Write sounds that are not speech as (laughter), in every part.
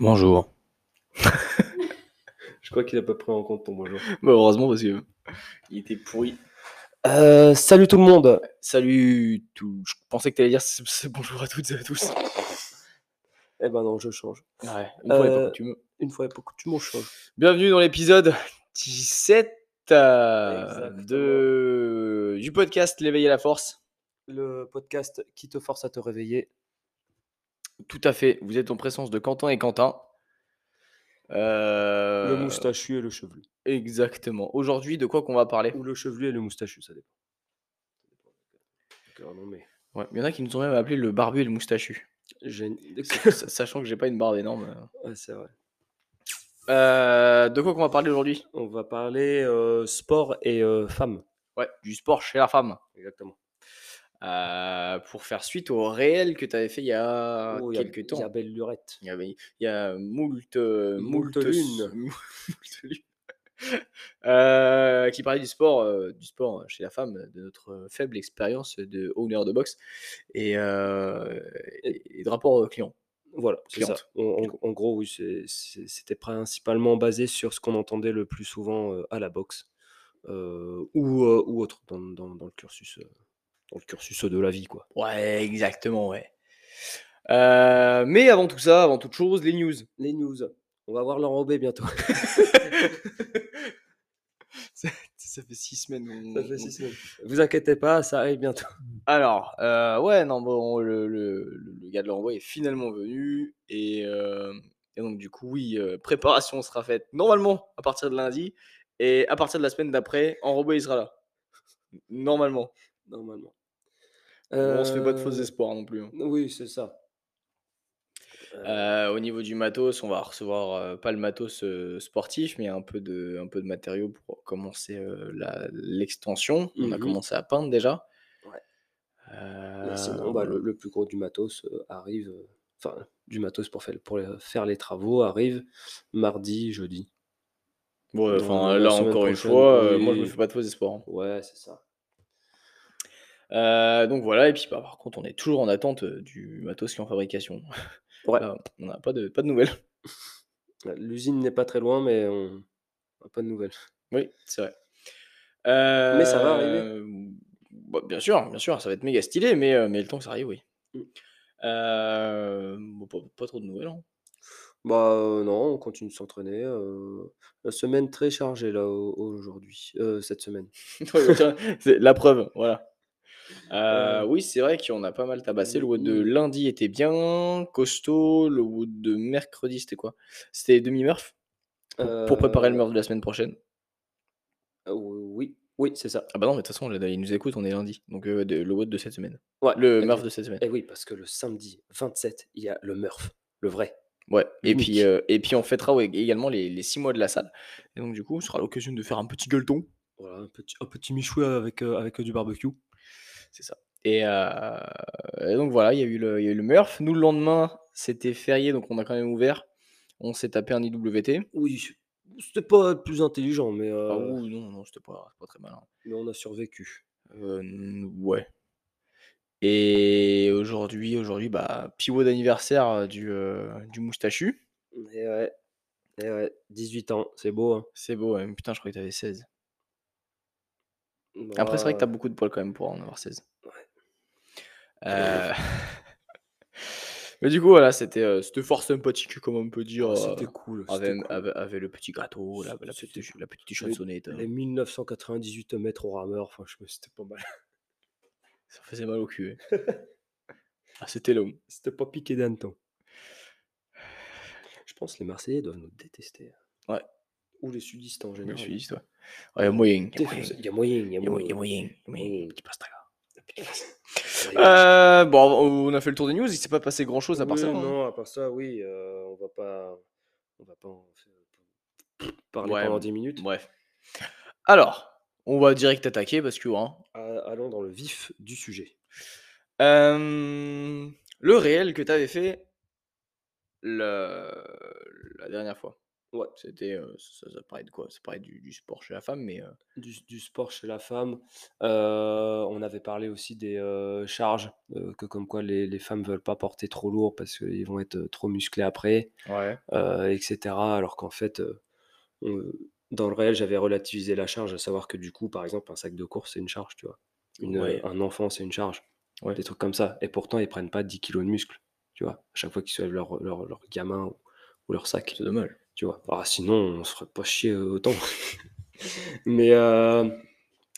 Bonjour. (laughs) Je crois qu'il a pas pris en compte ton bonjour. Bah, heureusement parce que il était pourri. Euh, salut tout le monde. Salut tout. Je pensais que tu allais dire c'est- c'est bonjour à toutes et à tous. (laughs) Eh ben non, je change. Ouais, une fois n'est pas Euh, coutume. Une fois et pas coutume, on change. Bienvenue dans l'épisode 17 euh, Exactement. de... du podcast L'éveil à la force. Le podcast qui te force à te réveiller. Tout à fait. Vous êtes en présence de Quentin et Quentin. Euh, Le moustachu et le chevelu. Exactement. Aujourd'hui, de quoi qu'on va parler? Ou le chevelu et le moustachu, ça dépend. D'accord, non mais. Ouais, Il y en a qui nous ont même appelé le barbu et le moustachu. (laughs) Sachant que j'ai pas une barbe énorme. ouais, c'est vrai. Euh, de quoi qu'on va parler aujourd'hui? On va parler euh, sport et euh, femmes. Ouais, du sport chez la femme. Exactement. Euh, pour faire suite au réel que tu avais fait il y a Oh, il y a- quelques Il temps. y a belle lurette. Il y, il y a moult, euh, Moult moult lunes. (laughs) moult lunes. Euh, qui parlait du sport, euh, du sport chez la femme, de notre faible expérience de owner de boxe et, euh, et, et de rapport client. Voilà, c'est ça. En, gros, oui, c'était principalement basé sur ce qu'on entendait le plus souvent à la boxe ou, ou autre dans, dans- dans le cursus, dans le cursus de la vie, quoi. Ouais, exactement, ouais. Euh, mais avant tout ça, avant toute chose, les news. Les news. On va voir l'enrobé bientôt. (laughs) ça, ça fait six semaines. on- Ça fait on- six semaines. Vous inquiétez pas, ça arrive bientôt. (laughs) Alors, euh, ouais, non, bon, le, le- le- gars de l'envoi est finalement venu. Et, euh, et donc, du coup, oui, euh, préparation sera faite normalement à partir de lundi. Et à partir de la semaine d'après, enrobé, il sera là. Normalement. Normalement. Bon, on se fait pas de faux Euh, espoirs non plus. hein. Oui, c'est ça. Euh, Euh, au niveau du matos, on va recevoir euh, pas le matos euh, sportif, mais un peu de, un peu de matériaux pour commencer euh, la- l'extension. On a Mhm. commencé à peindre déjà. Ouais. Mais sinon, bah, le, le plus gros du matos euh, arrive. euh, Enfin, du matos pour faire, pour les- faire les travaux arrive mardi, jeudi. Ouais, Dans enfin, la là semaine encore une prochaine, fois, euh, moi je me oui. fais pas de faux espoirs. hein. Ouais, c'est ça. Euh, donc voilà, et puis bah, par contre, on est toujours en attente euh, du matos qui est en fabrication. (laughs) Ouais. Là, on n'a pas de, pas de nouvelles. (laughs) L'usine n'est pas très loin, mais on n'a pas de nouvelles. Oui, c'est vrai. Mais ça va arriver. Euh, bah, bien sûr, bien sûr, ça va être méga stylé, mais, euh, mais le temps que ça arrive, oui. Mm. Euh, bon, pas, pas trop de nouvelles. hein. Bah euh, non, on continue de s'entraîner. euh, la semaine très chargée là au- aujourd'hui, euh, cette semaine. (laughs) La preuve, voilà. Euh, oui, c'est vrai qu'on a pas mal tabassé. Le wood de mm. lundi était bien costaud. Le wood de mercredi, c'était quoi? C'était demi-murph pour, pour préparer le Euh, murph de la semaine prochaine. euh, oui, oui, c'est ça. Ah bah non, mais de toute façon, là, il nous écoute, on est lundi. Donc euh, de- le wood de cette semaine. Ouais, Le murph de cette semaine. Et oui, parce que le samedi 27, il y a le Murph, le vrai. Ouais, et puis, euh, et puis on fêtera ouais, également les, 6 mois de la salle. Et donc du coup, ce sera l'occasion de faire un petit gueuleton. Voilà, un petit, un petit avec, euh, avec du barbecue. C'est ça. Et, euh, et donc voilà, il y, a eu le- il y a eu le Murph. Nous, le lendemain, c'était férié, donc on a quand même ouvert. On s'est tapé un IWT. Oui, c'était pas plus intelligent, mais, Ah euh, oui, non, non, c'était pas, pas très malin. mais on a survécu. Euh, ouais. Et aujourd'hui, aujourd'hui, bah, pivot d'anniversaire du, du moustachu. Et ouais, et ouais, 18 ans, c'est beau. Hein. C'est beau, putain, je croyais que t'avais 16. Après, c'est vrai que t'as Bah, beaucoup de poils quand même pour en avoir 16. Ouais. Euh, (laughs) Mais du coup, voilà, c'était euh, c'était fort sympathique, comme on peut dire. ah, c'était euh, cool. avec, c'était cool. avec- avec le petit gâteau, la, petite, la petite Les- chansonnette. hein. Les 1998 mètres au rameur, franchement, c'était pas mal. (laughs) Ça faisait mal au cul. hein. (laughs) ah, c'était long. C'était pas piqué d'un temps. Je pense que les Marseillais doivent nous détester. hein. Ouais. Ou les sudistes en général. dit, toi. Ouais, il y a moyen. il y a moyen. Il y a moyen, il y a moyen, il y a moyen. Ouais. Euh, bon, on a fait le tour des news, il s'est pas passé grand chose à part Oui, ça. hein. Non, à part ça, oui, euh, on va pas, on va pas en parler Ouais, pendant 10 minutes. Bref. Alors, on va direct attaquer parce que. hein, Allons dans le vif du sujet. euh, le réel que tu avais fait le- la dernière fois. Ouais. C'était, ça ça parlait de quoi? Ça parlait du du sport chez la femme, mais, Du du sport chez la femme. On avait parlé aussi des, charges, que comme quoi les les femmes veulent pas porter trop lourd parce qu'ils vont être, trop musclés après, ouais, heu, et cetera. Alors qu'en fait, on dans le réel, j'avais relativisé la charge, à savoir que du coup, par exemple, un sac de course, c'est une charge, tu vois? Une, heu, ouais, un enfant, c'est une charge, ouais, des trucs comme ça et pourtant ils prennent pas 10 kilogrammes de muscles, tu vois? À chaque fois qu'ils soulèvent leur leur leur gamin ou ou leur sac, c'est dommage. Tu vois? Ah sinon, on se ferait pas chier, autant. (laughs) Mais, heu,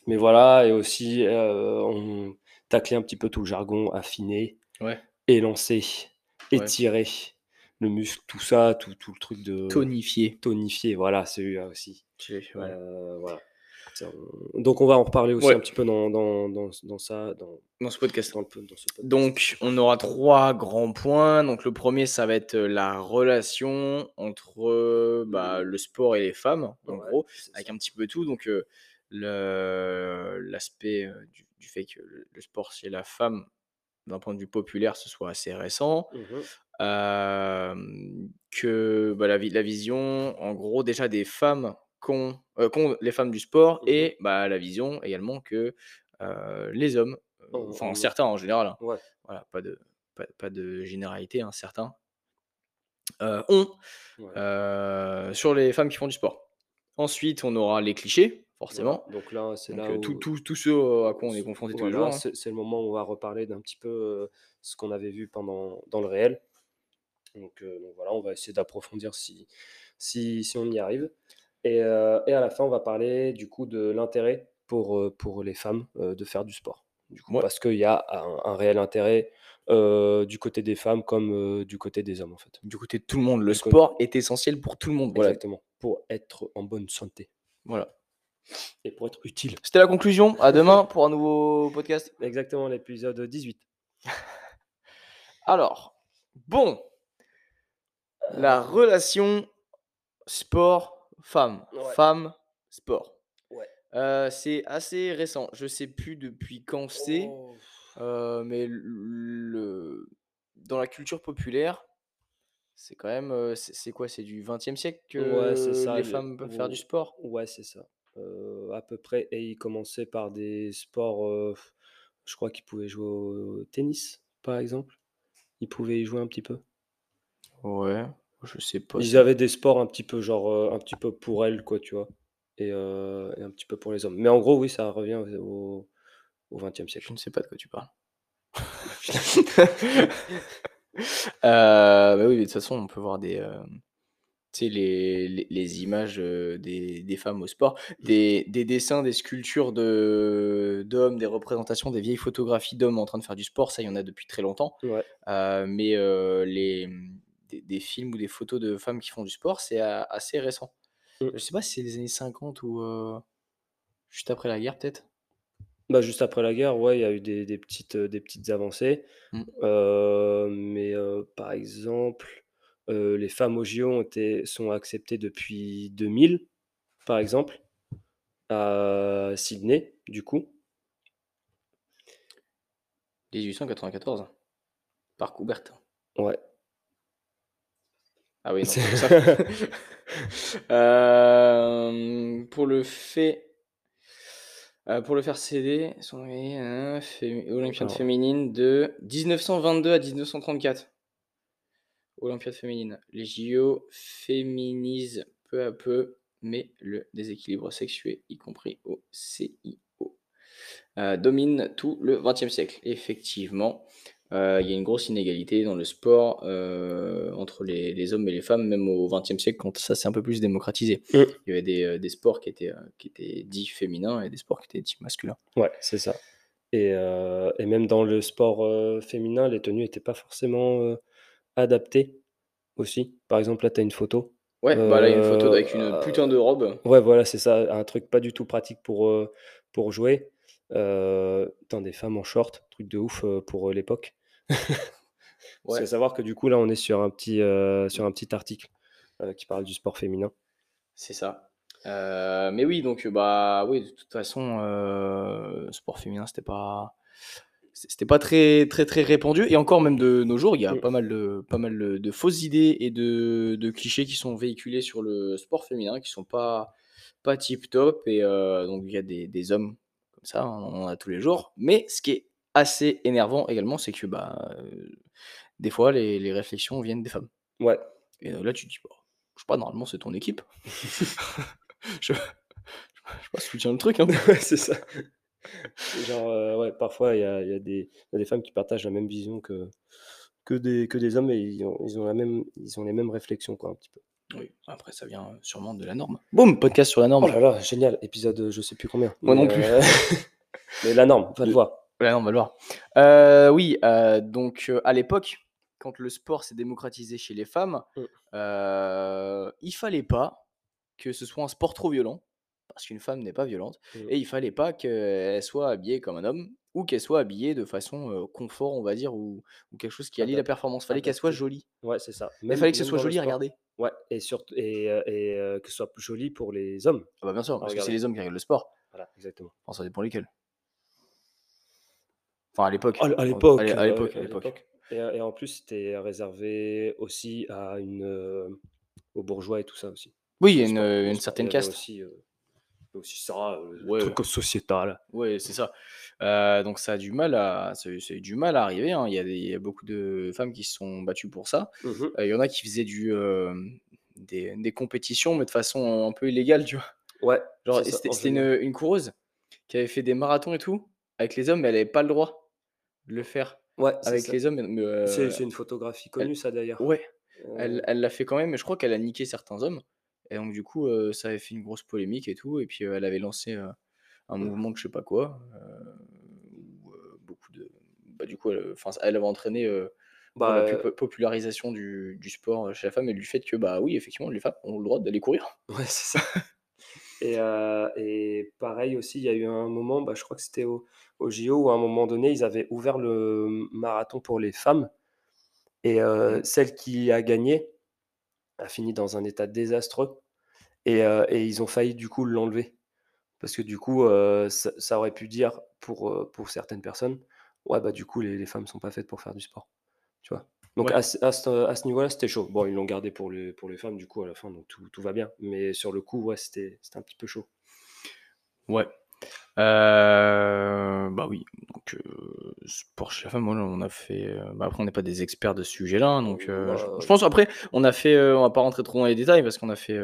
mais voilà et aussi, heu, on taclait un petit peu tout le jargon, affiner, Ouais, élancer, ouais. étirer le muscle, tout ça, tout tout le truc de Tonifié. tonifier, voilà, celui-là aussi. Ouais. Voilà. Donc on va en reparler aussi Ouais, un petit peu dans dans dans dans ça, dans dans ce podcast. dans le ce podcast. Donc, on aura 3 grands points. Donc, le premier ça va être, heu, la relation entre, heu, bah, le sport et les femmes, en Ouais, gros, c'est avec ça. un petit peu tout. Donc, le l'aspect, heu, du du fait que le le sport chez la femme, d'un point de vue populaire, ce soit assez récent. Mmh que, bah, la la vision, en gros, déjà des femmes qu'ont, heu, qu'ont les femmes du sport Mmh mh. et bah, la vision également que, heu, les hommes, En enfin en certains en général, hein, ouais, voilà, pas de pas pas de généralité, hein, certains, ont, ouais. sur les femmes qui font du sport. Ensuite, on aura les clichés, forcément, donc là, c'est là où tous tous ceux à Heu, quoi on est ce confronté tous les jours, hein. c'est le moment où on va reparler d'un petit peu, ce qu'on avait vu pendant dans le réel. Donc donc voilà, on va essayer d'approfondir si si si on y arrive et heu et à la fin, on va parler du coup de l'intérêt pour, heu, pour les femmes, heu, de faire du sport. Du coup, parce qu'il y a un un réel intérêt, du côté des femmes comme, du côté des hommes, en fait. du côté de tout le monde, le Du sport est essentiel pour tout le monde, voilà, exactement, pour être en bonne santé voilà. et pour être utile. C'était la conclusion. À (laughs) demain pour un nouveau podcast. Exactement, l'épisode 18. (laughs) Alors, bon, la relation sport-femme, ouais, femme-sport. ouais. Heu, c'est assez récent. Je sais plus depuis quand c'est, Oh! heu, mais le dans la culture populaire, c'est quand même, heu, c'est quoi? C'est du XXe siècle Ouais, c'est que ça, les le femmes peuvent faire du sport? ouais, c'est ça, à peu près et il commençait par des sports, je crois qu'ils pouvaient jouer au tennis, par exemple. Ils pouvaient y jouer un petit peu. Ouais, je sais pas Ils avaient des sports un petit peu genre, heu, un petit peu pour elles quoi, tu vois? Et heu et un petit peu pour les hommes. Mais en gros, oui, ça revient au au XXe Je siècle. ne sais pas de quoi tu parles. Heu, (laughs) bah, oui, de toute façon, on peut voir des, hem, tu sais, les les les images, des des femmes au sport, des des dessins, des sculptures de d'hommes, des représentations, des vieilles photographies d'hommes en train de faire du sport, ça, il y en a depuis très longtemps. Ouais. Mais les, des des films ou des photos de femmes qui font du sport, c'est assez récent. Mmh. Je sais pas si c'est les années 50 ou heu, juste après la guerre, peut-être? Bah, juste après la guerre, ouais, il y a eu des des petites, heu, des petites avancées. Mmh. Heu, mais par exemple, les femmes aux JO ont été sont acceptées depuis 2000, par exemple, à Sydney, du coup. 1894, par Coubertin. Ouais. Ah oui, non, ça Hem, (laughs) pour le fait, heu, pour le faire céder, son fémi olympiade alors féminine de 1922 à 1934. Olympiade féminine. Les JO féminisent peu à peu, mais le déséquilibre sexué, y compris au CIO, heu, domine tout le XXe siècle. Effectivement, il y a une grosse inégalité dans le sport, heu, entre les les hommes et les femmes, même au XXe siècle quand ça s'est un peu plus démocratisé. mmh, Il y avait des, des sports qui étaient, qui étaient dits féminins et des sports qui étaient dits masculins. ouais, c'est ça et et même dans le sport, féminin, les tenues étaient pas forcément, adaptées aussi. Par exemple, là, tu as une photo, Ouais, bah, là, il y a une photo avec une putain de robe. ouais, voilà, c'est ça, un truc pas du tout pratique pour, pour jouer. Putain, des femmes en short, truc de ouf, pour, l'époque. (laughs) Ouais. qu'à savoir que du coup, là, on est sur un petit, heu, sur un petit article, qui parle du sport féminin. C'est ça. Heu, mais oui, donc, bah, oui, de toute façon, heu, sport féminin, c'était pas c'était pas très, très, très répandu. Et encore, même de nos jours, il y a Mm. pas mal de, pas mal de, de fausses idées et de, de clichés qui sont véhiculés sur le sport féminin qui sont pas, pas tip top. Et euh, donc, il y a des, des hommes comme ça, hein, on en a tous les jours. Mais ce qui est assez énervant également, c'est que bah, euh, des fois, les, les réflexions viennent des femmes. Ouais. Et euh, là, tu te dis, bah, je sais pas, normalement, c'est ton équipe. (laughs) je, je, je pas, soutiens le truc. Hein. (laughs) Ouais, c'est ça. Genre, euh, ouais, parfois, il y a, il y, a des- il y a des femmes qui partagent la même vision que, que, des, que des hommes et ils ont, ils, ont la même, ils ont les mêmes réflexions, quoi, un petit peu. Oui, après, ça vient sûrement de la norme. Boum, podcast sur la norme. Oh là là, génial, épisode euh, je sais plus combien. Moi Mais, non plus. euh, (laughs) mais la norme, va Le- voir. Ouais, on va le voir. Euh, oui, euh, donc euh, à l'époque, quand le sport s'est démocratisé chez les femmes, Mm. euh, il fallait pas que ce soit un sport trop violent, parce qu'une femme n'est pas violente, Mm. et il fallait pas qu'elle soit habillée comme un homme, ou qu'elle soit habillée de façon confort, on va dire, ou, ou quelque chose qui allie la performance. fallait qu'elle soit jolie. Ouais, c'est ça. Il fallait que ce soit joli sport. regarder. Ouais, et, surtout, et, et que ce soit joli pour les hommes. Ah bah bien sûr, parce que c'est les hommes qui regardent le sport. Voilà, exactement. Enfin, ça dépend lesquels. Enfin, à l'époque. À l'époque. Euh, l'époque, à l'époque. Et, euh, et en plus, c'était réservé aussi à une, euh, aux bourgeois et tout ça aussi. Oui, il y a une, certaine caste. Aussi, aussi ça, euh, Ouais. truc sociétal. Ouais, c'est ça. Euh, donc ça a du mal à, ça, ça a eu du mal à arriver. hein. Il, y a des, il y a beaucoup de femmes qui se sont battues pour ça. Euh, il y en a qui faisaient du, des, des compétitions, mais de façon un peu illégale, tu vois. Ouais, Genre, c'était une, une coureuse qui avait fait des marathons et tout avec les hommes, mais elle n'avait pas le droit le faire Ouais, avec ça. les hommes. mais, euh, C'est c'est une photographie connue, ça d'ailleurs. ouais, Euh, elle elle l'a fait quand même, mais je crois qu'elle a niqué certains hommes. Et donc, du coup, euh, ça avait fait une grosse polémique et tout. Et puis, euh, elle avait lancé euh, un Mm. mouvement de je sais pas quoi. euh, où, euh, beaucoup de. Bah, du coup, elle, enfin, elle avait entraîné euh, bah, la pu- euh, popularisation du, du sport chez la femme et du fait que, bah oui, effectivement, les femmes ont le droit d'aller courir. ouais, c'est ça. (laughs) Et, euh, et pareil aussi, il y a eu un moment, bah, je crois que c'était au, au JO, où à un moment donné, ils avaient ouvert le marathon pour les femmes. Et euh, Mm. celle qui a gagné a fini dans un état désastreux. Et, euh, et ils ont failli du coup l'enlever. Parce que du coup, ça, ça aurait pu dire pour, pour certaines personnes, ouais, bah du coup, les, les femmes sont pas faites pour faire du sport. Tu vois? Donc Ouais. à, ce- à ce, à ce niveau-là, c'était chaud. Bon, ils l'ont gardé pour les, pour les femmes du coup à la fin, donc tout, tout va bien. Mais sur le coup, ouais, c'était un petit peu chaud. Ouais. Euh, bah oui, donc euh, sport chez la femme, moi, on a fait. euh, bah après, on n'est pas des experts de ce sujet-là, hein, donc euh, je, Bah, je pense après, on a fait. on va pas rentrer trop dans les détails parce qu'on a fait.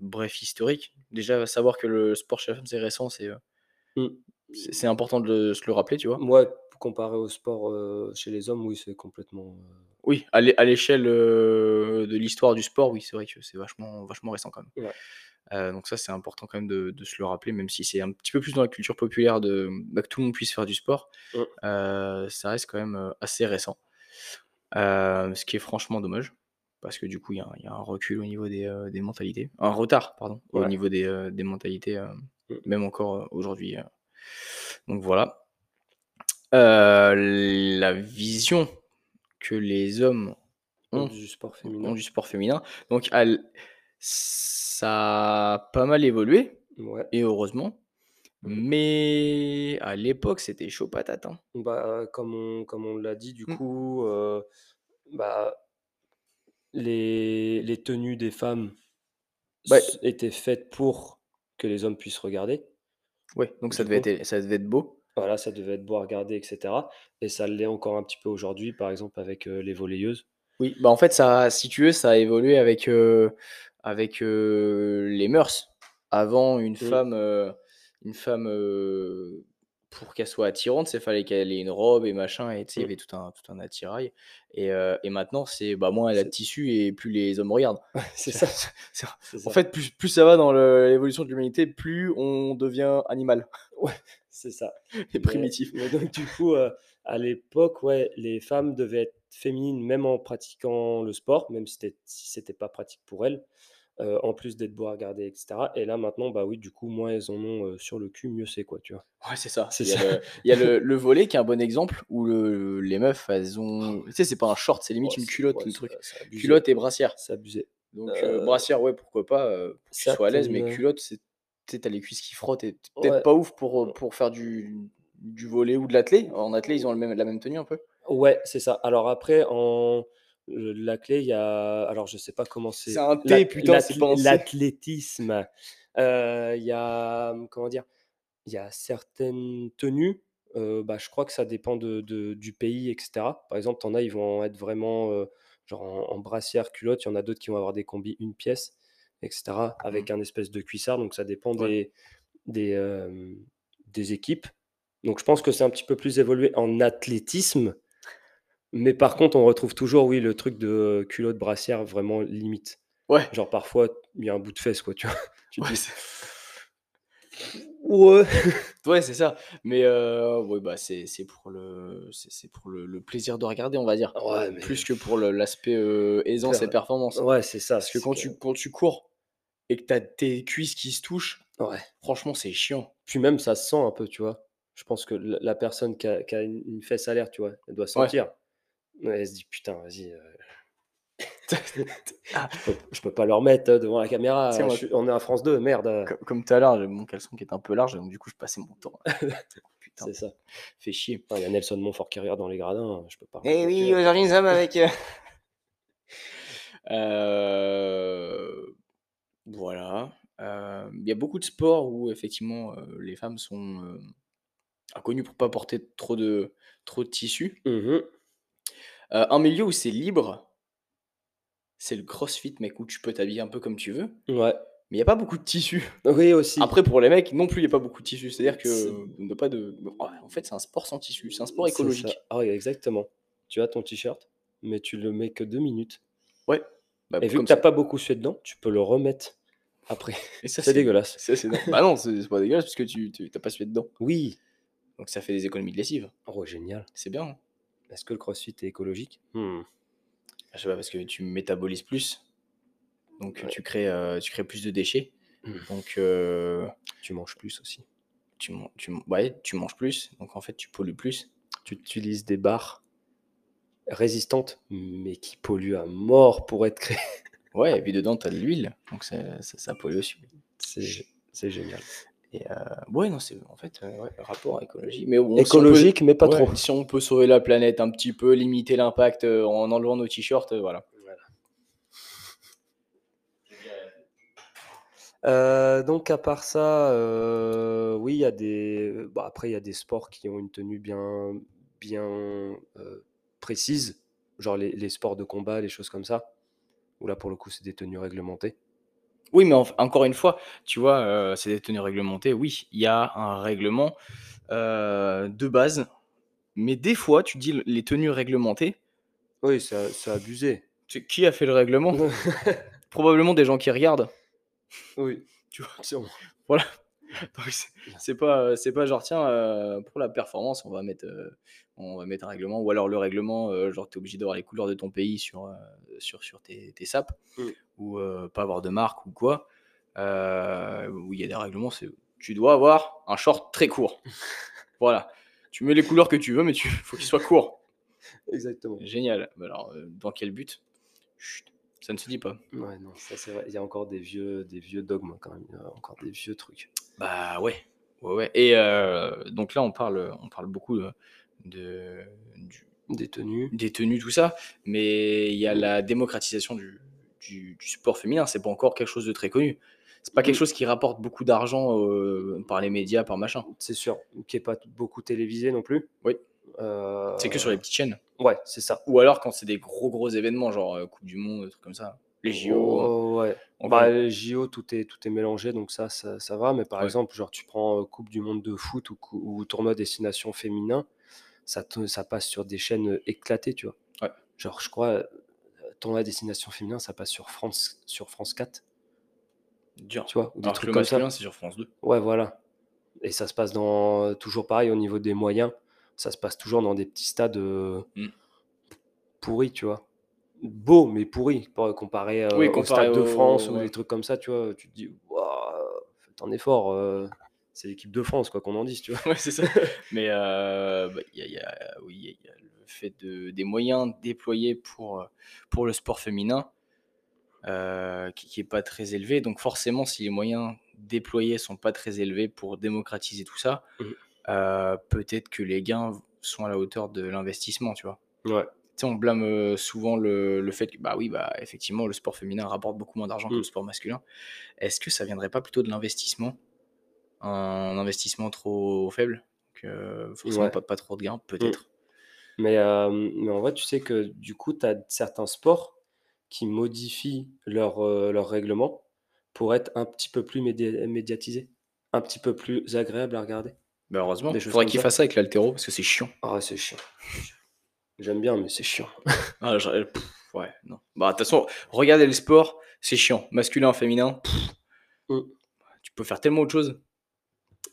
bref, historique. Déjà, savoir que le sport chez la femme, c'est récent, c'est Mm. c'est important de le- se le rappeler, tu vois. Ouais, comparé au sport euh, chez les hommes, oui, c'est complètement. euh, Oui, à l'é- à l'échelle euh, de l'histoire du sport, oui, c'est vrai que c'est vachement, vachement récent quand même. Ouais. Euh, donc ça, c'est important quand même de, de se le rappeler, même si c'est un petit peu plus dans la culture populaire de bah, que tout le monde puisse faire du sport. Euh, ça reste quand même assez récent. Euh, ce qui est franchement dommage, parce que du coup, il y, a un- il y a un recul au niveau des, des mentalités. Un retard, pardon, au niveau des, des mentalités, Mm. même encore aujourd'hui. Donc voilà. Euh, la vision que les hommes ont du sport ont féminin. du sport féminin. Donc, elle- ça a pas mal évolué, Ouais. et heureusement. Mhm. Mais à l'époque, c'était chaud patate. hein. Bah, comme on, comme on l'a dit, du Mm. coup, euh, bah, les, les tenues des femmes s- étaient faites pour que les hommes puissent regarder. Ouais, donc ça Du devait, coup. être, ça devait être beau. Voilà, ça devait être beau à regarder, etc. Et ça l'est encore un petit peu aujourd'hui, par exemple, avec euh, les volleyeuses. Oui, bah en fait, ça, si tu veux, ça a évolué avec, euh, avec euh, les mœurs. Avant, une Mm. femme, une femme pour qu'elle soit attirante, il fallait qu'elle ait une robe et machin, et il y Mm. avait tout un, tout un attirail. Et, euh, et maintenant, c'est bah, moins elle a de tissu et plus les hommes regardent. (laughs) C'est ça. (laughs) En fait, plus, plus ça va dans l'évolution de l'humanité, plus on devient animal Ouais, c'est ça. et primitif. mais donc, du coup, euh, à l'époque, ouais, les femmes devaient être féminines, même en pratiquant le sport, même si c'était pas pratique pour elles, euh, en plus d'être beau à regarder, etc. Et là, maintenant, bah oui, du coup, moins elles en ont euh, sur le cul, mieux c'est, quoi, tu vois. Ouais, c'est ça. C'est Il y a, ça. le, il y a le, le volet qui est un bon exemple où le, les meufs, elles ont. Tu sais, c'est pas un short, c'est limite Ouais, une culotte, ouais, truc. Culotte et brassière. C'est abusé. Donc, brassière, ouais, pourquoi pas, pour que tu sois à l'aise, mais culotte, c'est. T'as les cuisses qui frottent et t'es peut-être Ouais. pas ouf pour, euh, pour faire du, du volet ou de l'athlé. En athlé, ils ont le même, la même tenue un peu. Ouais, c'est ça. Alors après, en euh, la clé, il y a. Alors, je sais pas comment c'est. C'est un T, putain, c'est pas. L'athlétisme. Euh, Il y a. Comment dire Il y a certaines tenues. euh, bah, je crois que ça dépend de, de- du pays, etc. Par exemple, t'en as, ils vont être vraiment euh, genre en, en brassière, culotte. Il y en a d'autres qui vont avoir des combis une pièce, etc. Avec un espèce de cuissard. Donc, ça dépend Ouais. des, des, euh, des équipes. Donc, je pense que c'est un petit peu plus évolué en athlétisme. Mais par contre, on retrouve toujours, oui, le truc de culotte brassière vraiment limite. Ouais. Genre parfois, il y a un bout de fesse, quoi, tu vois. (laughs) Tu Ouais, dis, ouais. (laughs) Ouais, c'est ça. Mais euh, ouais, bah, c'est pour, le, c'est pour le, le plaisir de regarder, on va dire. Ouais, mais- Plus que pour l'aspect euh, aisance et performance. Ouais, c'est ça. Parce que quand, tu, quand tu cours et que tu as tes cuisses qui se touchent, Ouais. franchement, c'est chiant. Puis même, ça se sent un peu, tu vois. Je pense que la, personne qui a, qui a une, une fesse à l'air, tu vois, elle doit sentir. Ouais, elle se dit, putain, vas-y. euh, (laughs) Ah. je, peux, je peux pas le remettre euh, devant la caméra. Je suis- on est à France 2, merde. euh, Comme, tout à l'heure, j'ai mon caleçon qui est un peu large, donc du coup, je passais mon temps. (laughs) Putain, C'est ça. fait chier. Putain, Il y a Nelson Montfort qui regarde dans les gradins. Je peux pas. Eh oui, aujourd'hui nous sommes avec. euh, (laughs) euh, voilà. Euh, Il y a beaucoup de sports où effectivement euh, les femmes sont euh, inconnues pour pas porter trop de, trop de tissu. Mhm. Euh, un milieu où c'est libre, c'est le crossfit, mec, où tu peux t'habiller un peu comme tu veux, Ouais. mais il n'y a pas beaucoup de tissu. Oui, aussi. Après, pour les mecs, non plus, il n'y a pas beaucoup de tissu. C'est-à-dire que C'est- on n'a pas de. Ouais, en fait, c'est un sport sans tissu, c'est un sport C'est ça. écologique. Ah oui, exactement. Tu as ton t-shirt, mais tu le mets que deux minutes. Ouais. Bah, Et vu que t'as pas beaucoup sué dedans, tu peux le remettre après. (laughs) C'est dégueulasse. ça, c'est- bah non, c'est pas dégueulasse parce que tu t'as pas sué dedans. Oui. Donc ça fait des économies de lessive. Oh, génial. C'est bien. hein. Est-ce que le crossfit est écologique? Hmm. Je sais pas, parce que tu métabolises plus. Donc Ouais. tu, crées, euh, tu crées plus de déchets. Mm. Donc euh, Tu manges plus aussi. tu, ouais, tu manges plus. Donc en fait, tu pollues plus. Tu utilises des barres résistantes, mais qui polluent à mort pour être créées. (laughs) Ouais, et puis dedans, tu as de l'huile. Donc ça, ça, ça pollue aussi. C'est génial. Et euh, ouais, non, c'est en fait euh, ouais, rapport à écologie. Mais bon, si peut- Écologique, mais pas ouais, trop. Si on peut sauver la planète un petit peu, limiter l'impact euh, en enlevant nos t-shirts, euh, voilà. Donc à part ça, oui, il y a des. Bon, après, il y a des sports qui ont une tenue bien, bien euh, précise, genre les, les sports de combat, les choses comme ça. Où là, pour le coup, c'est des tenues réglementées. Oui, mais encore une fois, tu vois, euh, c'est des tenues réglementées. Oui, il y a un règlement euh, de base. Mais des fois, tu dis les tenues réglementées, Oui, c'est c'est abusé. tu- qui a fait le règlement? (laughs) Probablement des gens qui regardent. oui, Tu vois, voilà. (laughs) C'est- pas, c'est pas genre, tiens, euh, pour la performance, on va mettre, euh, on va mettre un règlement. Ou alors le règlement, euh, genre, tu es obligé d'avoir les couleurs de ton pays sur, euh, sur, sur tes, tes sapes. Mm. Ou euh, pas avoir de marque ou quoi. Euh, où il y a des règlements, c'est tu dois avoir un short très court. (laughs) voilà. Tu mets les couleurs que tu veux, mais il faut qu'il soit court. Exactement. Génial. Mais Alors, euh, dans quel but? Chut, Ça ne se dit pas. Ouais, non, ça c'est vrai. Il y a encore des vieux, des vieux dogmes quand même. Il y a encore des vieux trucs. Bah ouais, ouais, ouais. Et euh, donc là, on parle, on parle beaucoup de, de- du- Des tenues. des tenues, tout ça, mais il y a la démocratisation du, du- du sport féminin. C'est pas encore quelque chose de très connu. C'est pas quelque chose qui rapporte beaucoup d'argent euh, par les médias, par machin. C'est sûr. Qui est pas beaucoup télévisé non plus. Oui. Euh, C'est que sur les petites chaînes. Ouais, c'est ça. Ou alors quand c'est des gros gros événements, genre euh, Coupe du Monde, des trucs comme ça. Les JO. Oh, ouais. on Bah, va- les JO, tout est, tout est mélangé, donc ça, ça, ça va. Mais par Ouais. exemple, genre, tu prends euh, Coupe du Monde de foot ou, tournoi destination féminin, ça, te- ça passe sur des chaînes euh, éclatées, tu vois. Ouais. Genre, je crois, euh, tournoi destination féminin, ça passe sur France, sur France 4, Dur. tu vois, ou des Alors que trucs le comme ça. c'est sur France 2. Ouais, voilà. Et ça se passe dans, toujours pareil au niveau des moyens, ça se passe toujours dans des petits stades euh, Mm. pourris, tu vois. Beaux, mais pourris, par- comparé, euh, Oui, au Stade de France ou des trucs comme ça, tu vois. Tu te dis, Ouah, faites un effort, euh, c'est l'équipe de France, quoi qu'on en dise, tu vois. (laughs) Ouais, c'est ça. (laughs) Mais euh, bah, il y oui, y a- le fait de, des moyens déployés pour, euh, pour le sport féminin qui n'est pas très élevé. Donc forcément, si les moyens déployés sont pas très élevés pour démocratiser tout ça, heu, peut-être que les gains sont à la hauteur de l'investissement, tu vois? Ouais. Sais, on blâme, heu, souvent le le fait que, bah, oui, bah, effectivement, le sport féminin rapporte beaucoup moins d'argent que le Mmh. sport masculin. Est-ce que ça viendrait pas plutôt de l'investissement? Un investissement trop faible? Que forcément Ouais. pas pas trop de gains, Mmh. peut-être? Mais, mais en vrai, tu sais que du coup, tu as certains sports qui modifient leur, heu, leur règlement pour être un petit peu plus média médiatisés, un petit peu plus agréables à regarder. Bah, heureusement, choses faudrait qu'ils ça. fassent ça avec l'haltéro parce que c'est chiant. Ah, c'est chiant. J'aime bien, mais c'est chiant. (laughs) Ah, je ouais, non. Bah, de toute façon, regarder le sport, c'est chiant. Masculin, féminin, Mmh. tu peux faire tellement autre chose.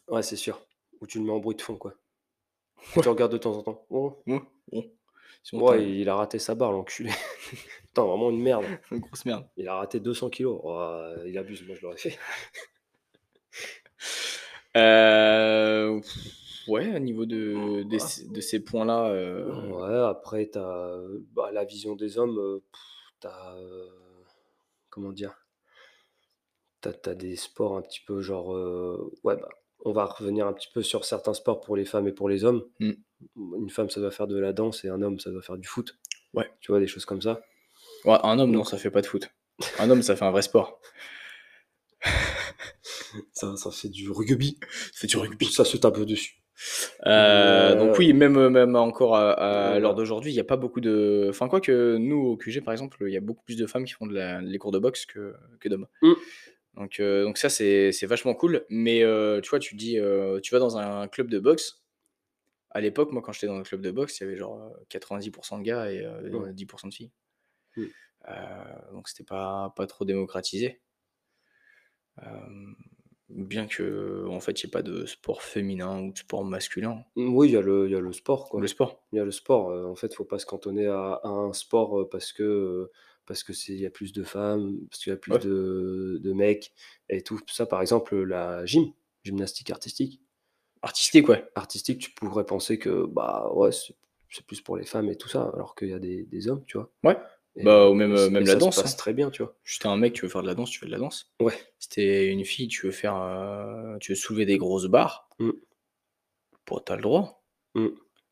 Ouais, c'est sûr. Ou tu le mets en bruit de fond, quoi. Tu regardes de temps en temps. Oh. Sinon, tu ouais, il a raté sa barre, l'enculé. (laughs) Putain, vraiment une merde. (laughs) une grosse merde. Il a raté 200 kilogrammes. Oh, il abuse, moi je l'aurais fait. Heu, ouais, au niveau de c de ces points-là, heu, Ouais, après tu as, bah, la vision des hommes, heu, tu as, comment dire? Tu as tu as des sports un petit peu genre, ouais, bah, on va revenir un petit peu sur certains sports pour les femmes et pour les hommes. Mmh. Une femme, ça doit faire de la danse et un homme, ça doit faire du foot. Ouais. Tu vois, des choses comme ça. ouais, un homme, non, Donc ça fait pas de foot. Un homme, ça fait un vrai sport. (laughs) ça ça fait du rugby. C'est du rugby. Ça se tape dessus. Heu, donc Heu, oui, même, même encore à l'heure d'aujourd'hui, il y a pas beaucoup de enfin, quoique nous, au QG, par exemple, il y a beaucoup plus de femmes qui font de la les cours de boxe que que d'hommes. Mmh. Donc heu, donc ça, c'est vachement cool. Mais tu vois, tu dis, tu vas dans un club de boxe. À l'époque, moi, quand j'étais dans un club de boxe, il y avait genre, heu, 90% de gars et heu, Ouais. 10% de filles. Heu, donc c'était pas pas trop démocratisé. Bien qu'en fait, il y ait pas de sport féminin ou de sport masculin. Oui, il y a le il y a le sport, Le quoi. sport. Il y a le sport, heu, en fait, faut pas se cantonner à à un sport, heu, parce que, parce que c'est il y a plus de femmes, parce qu'il y a plus Ouais. de de mecs et tout ça. Par exemple, la gym, gymnastique artistique. Artistique, ouais. Artistique, tu pourrais penser que, bah, ouais, c'est c'est plus pour les femmes et tout ça, alors qu'il y a des des hommes, tu vois? Ouais. Bah, ou même, c même la ça se danse, passe hein. très bien, tu vois? Un mec, tu veux faire de la danse, tu fais de la danse. Ouais. Si tu une fille, tu veux faire, heu, tu veux soulever des grosses barres, Mmh. bah, tu as le droit.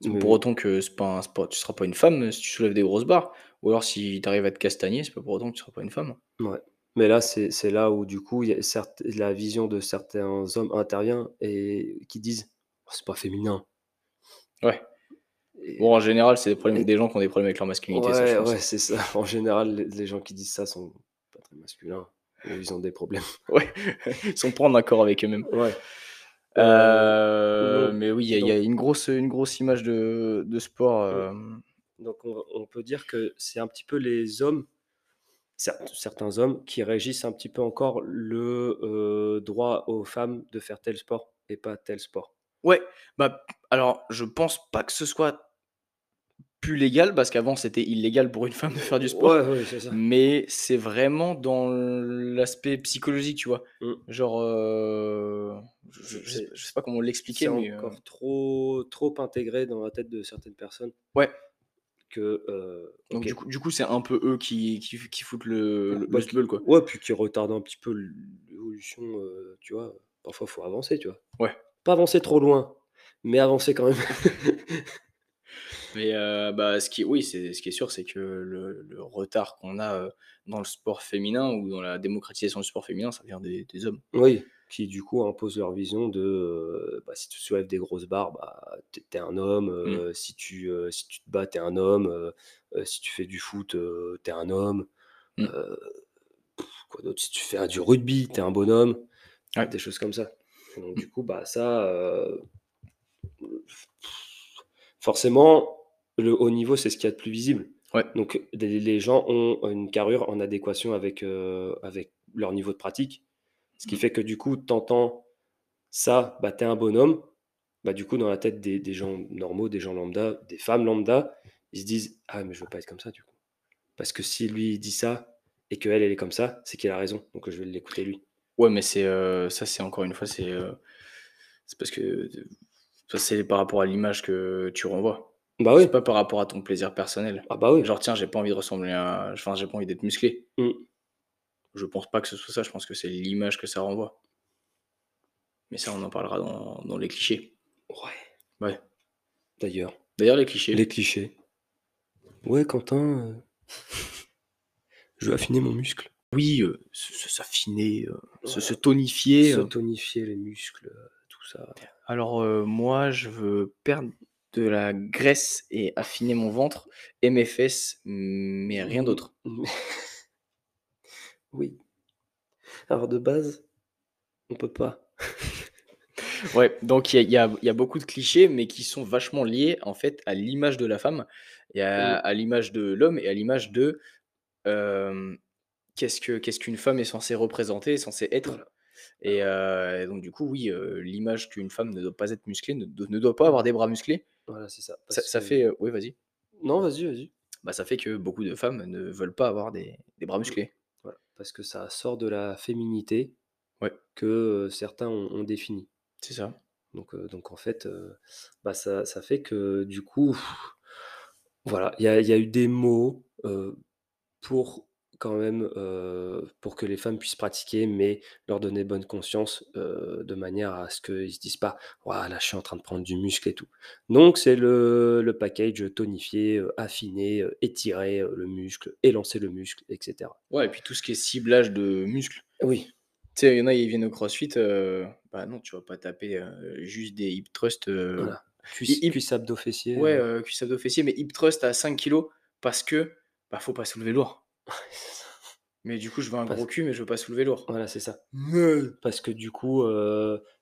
C'est Mais pour autant que c'est pas un sport tu seras pas une femme, si tu soulèves des grosses barres. Ou alors si tu arrives à te castagner, c'est pas pour autant que tu seras pas une femme. Ouais. Mais là, c'est là où du coup, il y a certes la vision de certains hommes intervient et qui disent: «Oh, c'est pas féminin» Ouais. Bon, en général, c'est des problèmes des gens qui ont des problèmes avec leur masculinité, ouais, c'est ça. (laughs) En général, les gens qui disent ça sont pas très masculins ils ont des problèmes. (laughs) Ouais, ils sont pas en accord avec eux-mêmes. Ouais. Heu, donc mais oui, il y a y une grosse, une grosse image de de sport, hem, donc on on peut dire que c'est un petit peu les hommes, cer certains hommes qui régissent un petit peu encore le, droit aux femmes de faire tel sport et pas tel sport. ouais, bah, alors je pense pas que ce soit plus légal parce qu'avant c'était illégal pour une femme de faire du sport. Ouais, ouais, c'est ça. Mais c'est vraiment dans l'aspect psychologique, tu vois? Mmh. Genre, heu, je je sais C'est je sais pas comment l'expliquer, c'est mais, encore trop trop intégré dans la tête de certaines personnes ouais, que, heu, donc du coup du coup, c'est un peu eux qui qui qui foutent le le Bah, le quoi. ouais, puis qui retardent un petit peu l'évolution, tu vois? Parfois, faut avancer, tu vois? Ouais, Pas avancer trop loin, mais avancer quand même. (laughs) mais, heu, bah, ce qui oui, c'est ce qui est sûr, c'est que le le retard qu'on a, heu, dans le sport féminin ou dans la démocratisation du sport féminin, ça vient des des hommes. Oui, qui du coup imposent leur vision de, heu, bah, si tu soulèves des grosses barres, bah, tu es un homme, Mmh. si tu, si tu te bats, tu es un homme, si tu fais du foot, heu, tu es un homme, Mmh. quoi d'autre? Si tu fais du rugby, tu es un bonhomme, Ouais. des choses comme ça. Et donc Mmh. du coup, bah, ça, forcément, le haut niveau, c'est ce qu'il y a de plus visible. Ouais. Donc les gens ont une carrure en adéquation avec, avec leur niveau de pratique. Ce qui Mmh. fait que du coup, tu entends ça, bah, tu es un bonhomme. Bah, du coup, dans la tête des des gens normaux, des gens lambda, des femmes lambda, ils se disent: «Ah mais je veux pas être comme ça du coup». Parce que si lui dit ça et qu'elle, elle est comme ça, c'est qu'il a raison, donc je vais l'écouter lui. Ouais, mais c'est, heu, ça, c'est encore une fois, c'est, heu, c'est parce que, c'est par rapport à l'image que tu renvoies. Bah oui, C'est pas par rapport à ton plaisir personnel. ah bah oui. Genre, tiens, j'ai pas envie de ressembler à enfin, j'ai pas envie d'être musclé. Mmh. Je pense pas que ce soit ça, je pense que c'est l'image que ça renvoie. Mais ça, on en parlera dans dans les clichés. Ouais. Ouais. D'ailleurs, D'ailleurs, les clichés. les clichés. Ouais, Quentin, heu, je veux affiner mon muscle. Oui, se se s'affiner, heu, se tonifier, Se tonifier les muscles, tout ça. Alors, moi, je veux perdre de la graisse et affiner mon ventre et mes fesses, mais rien Mmh, d'autre. (laughs) Oui. Alors de base, on peut pas. (laughs) Ouais, donc il y a y y beaucoup de clichés, mais qui sont vachement liés, en fait, à l'image de la femme et à à l'image de l'homme et à l'image de, hem, qu'est-ce que qu'est-ce qu'une femme est censée représenter, est censée être Voilà. Et donc du coup, oui, l'image qu'une femme ne doit pas être musclée, ne do ne doit pas avoir des bras musclés. Voilà, c'est ça. Ça Parce ça que fait, oui, vas-y. non, vas-y, vas-y. Bah, ça fait que beaucoup de femmes ne veulent pas avoir des des bras musclés. Voilà, parce que ça sort de la féminité Ouais. que, certains ont ont définie. C'est ça. Donc donc en fait, bah, ça ça fait que du coup, voilà, il y a il y a eu des mots, pour quand même, pour que les femmes puissent pratiquer, mais leur donner bonne conscience, de manière à ce qu'ils se disent pas: «Waouh, là, je suis en train de prendre du muscle et tout». Donc c'est le le package, affiner, heu, étirer, le muscle, élancer le muscle et cetera. Ouais et puis tout ce qui est ciblage de muscles. Oui, Tu sais, il y en a, ils viennent au CrossFit, bah, non, tu vas pas taper, juste des hip thrusts, voilà. Cuisse hi hip cuisse abdos fessiers, ouais, cuisse abdos fessiers, mais hip thrust à 5 kilogrammes parce que, bah, faut pas soulever lourd. Mais du coup, je veux un parce gros cul, mais je veux pas soulever lourd. voilà, c'est ça. Parce que du coup,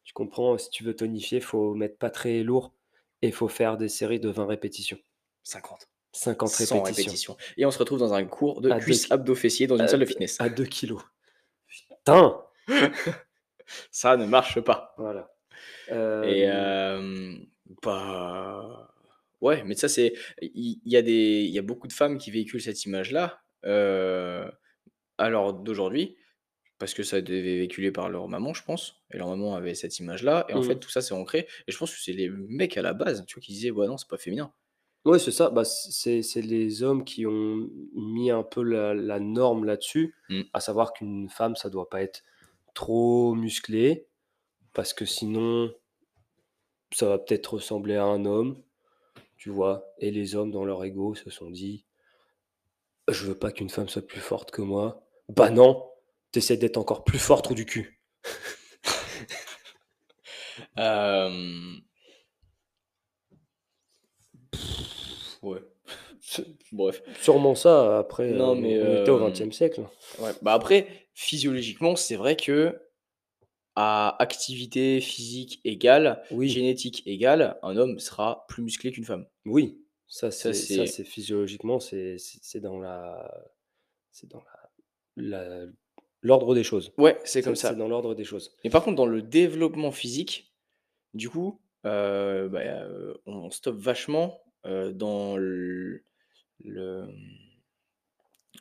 tu comprends, si tu veux tonifier, faut mettre pas très lourd et faut faire des séries de 20 répétitions. 50, 50 100 répétitions répétitions et on se retrouve dans un cours de à 2 cuisse ki abdos fessiers dans une à salle de fitness. à 2 kilogrammes. Putain! (laughs) Ça ne marche pas Voilà. et Hem, hem, bah, ouais, mais ça, c'est il y a des il y a beaucoup de femmes qui véhiculent cette image-là, heu, à l'heure d'aujourd'hui Parce que ça a été véhiculé par leur maman, je pense et leur maman avait cette image-là et en fait, mmh. tout ça, c'est ancré et je pense que c'est les mecs à la base, tu vois, qui disaient: «Ouais, non, c'est pas féminin». Ouais, c'est ça, bah, c'est c'est les hommes qui ont mis un peu la la norme là-dessus, Mmh. à savoir qu'une femme, ça doit pas être trop musclé parce que sinon, ça va peut-être ressembler à un homme, tu vois? Et les hommes, dans leur ego, se sont dit: «Je veux pas qu'une femme soit plus forte que moi». Bah non, tu essaies d'être encore plus fort, trou du cul. Hem, (laughs) ouais, (laughs) bref. Sûrement ça, après, Non, mais on au XXe siècle. ouais, bah, après, physiologiquement, c'est vrai que à activité physique égale, Oui, génétique égale, un homme sera plus musclé qu'une femme. oui, ça Ça, c'est ça physiologiquement, c'est dans la c'est dans la la l'ordre des choses. ouais, c'est comme C'est c'est ça. dans l'ordre des choses. Mais par contre, dans le développement physique, du coup, heu, bah, heu, on stoppe vachement, heu, dans le,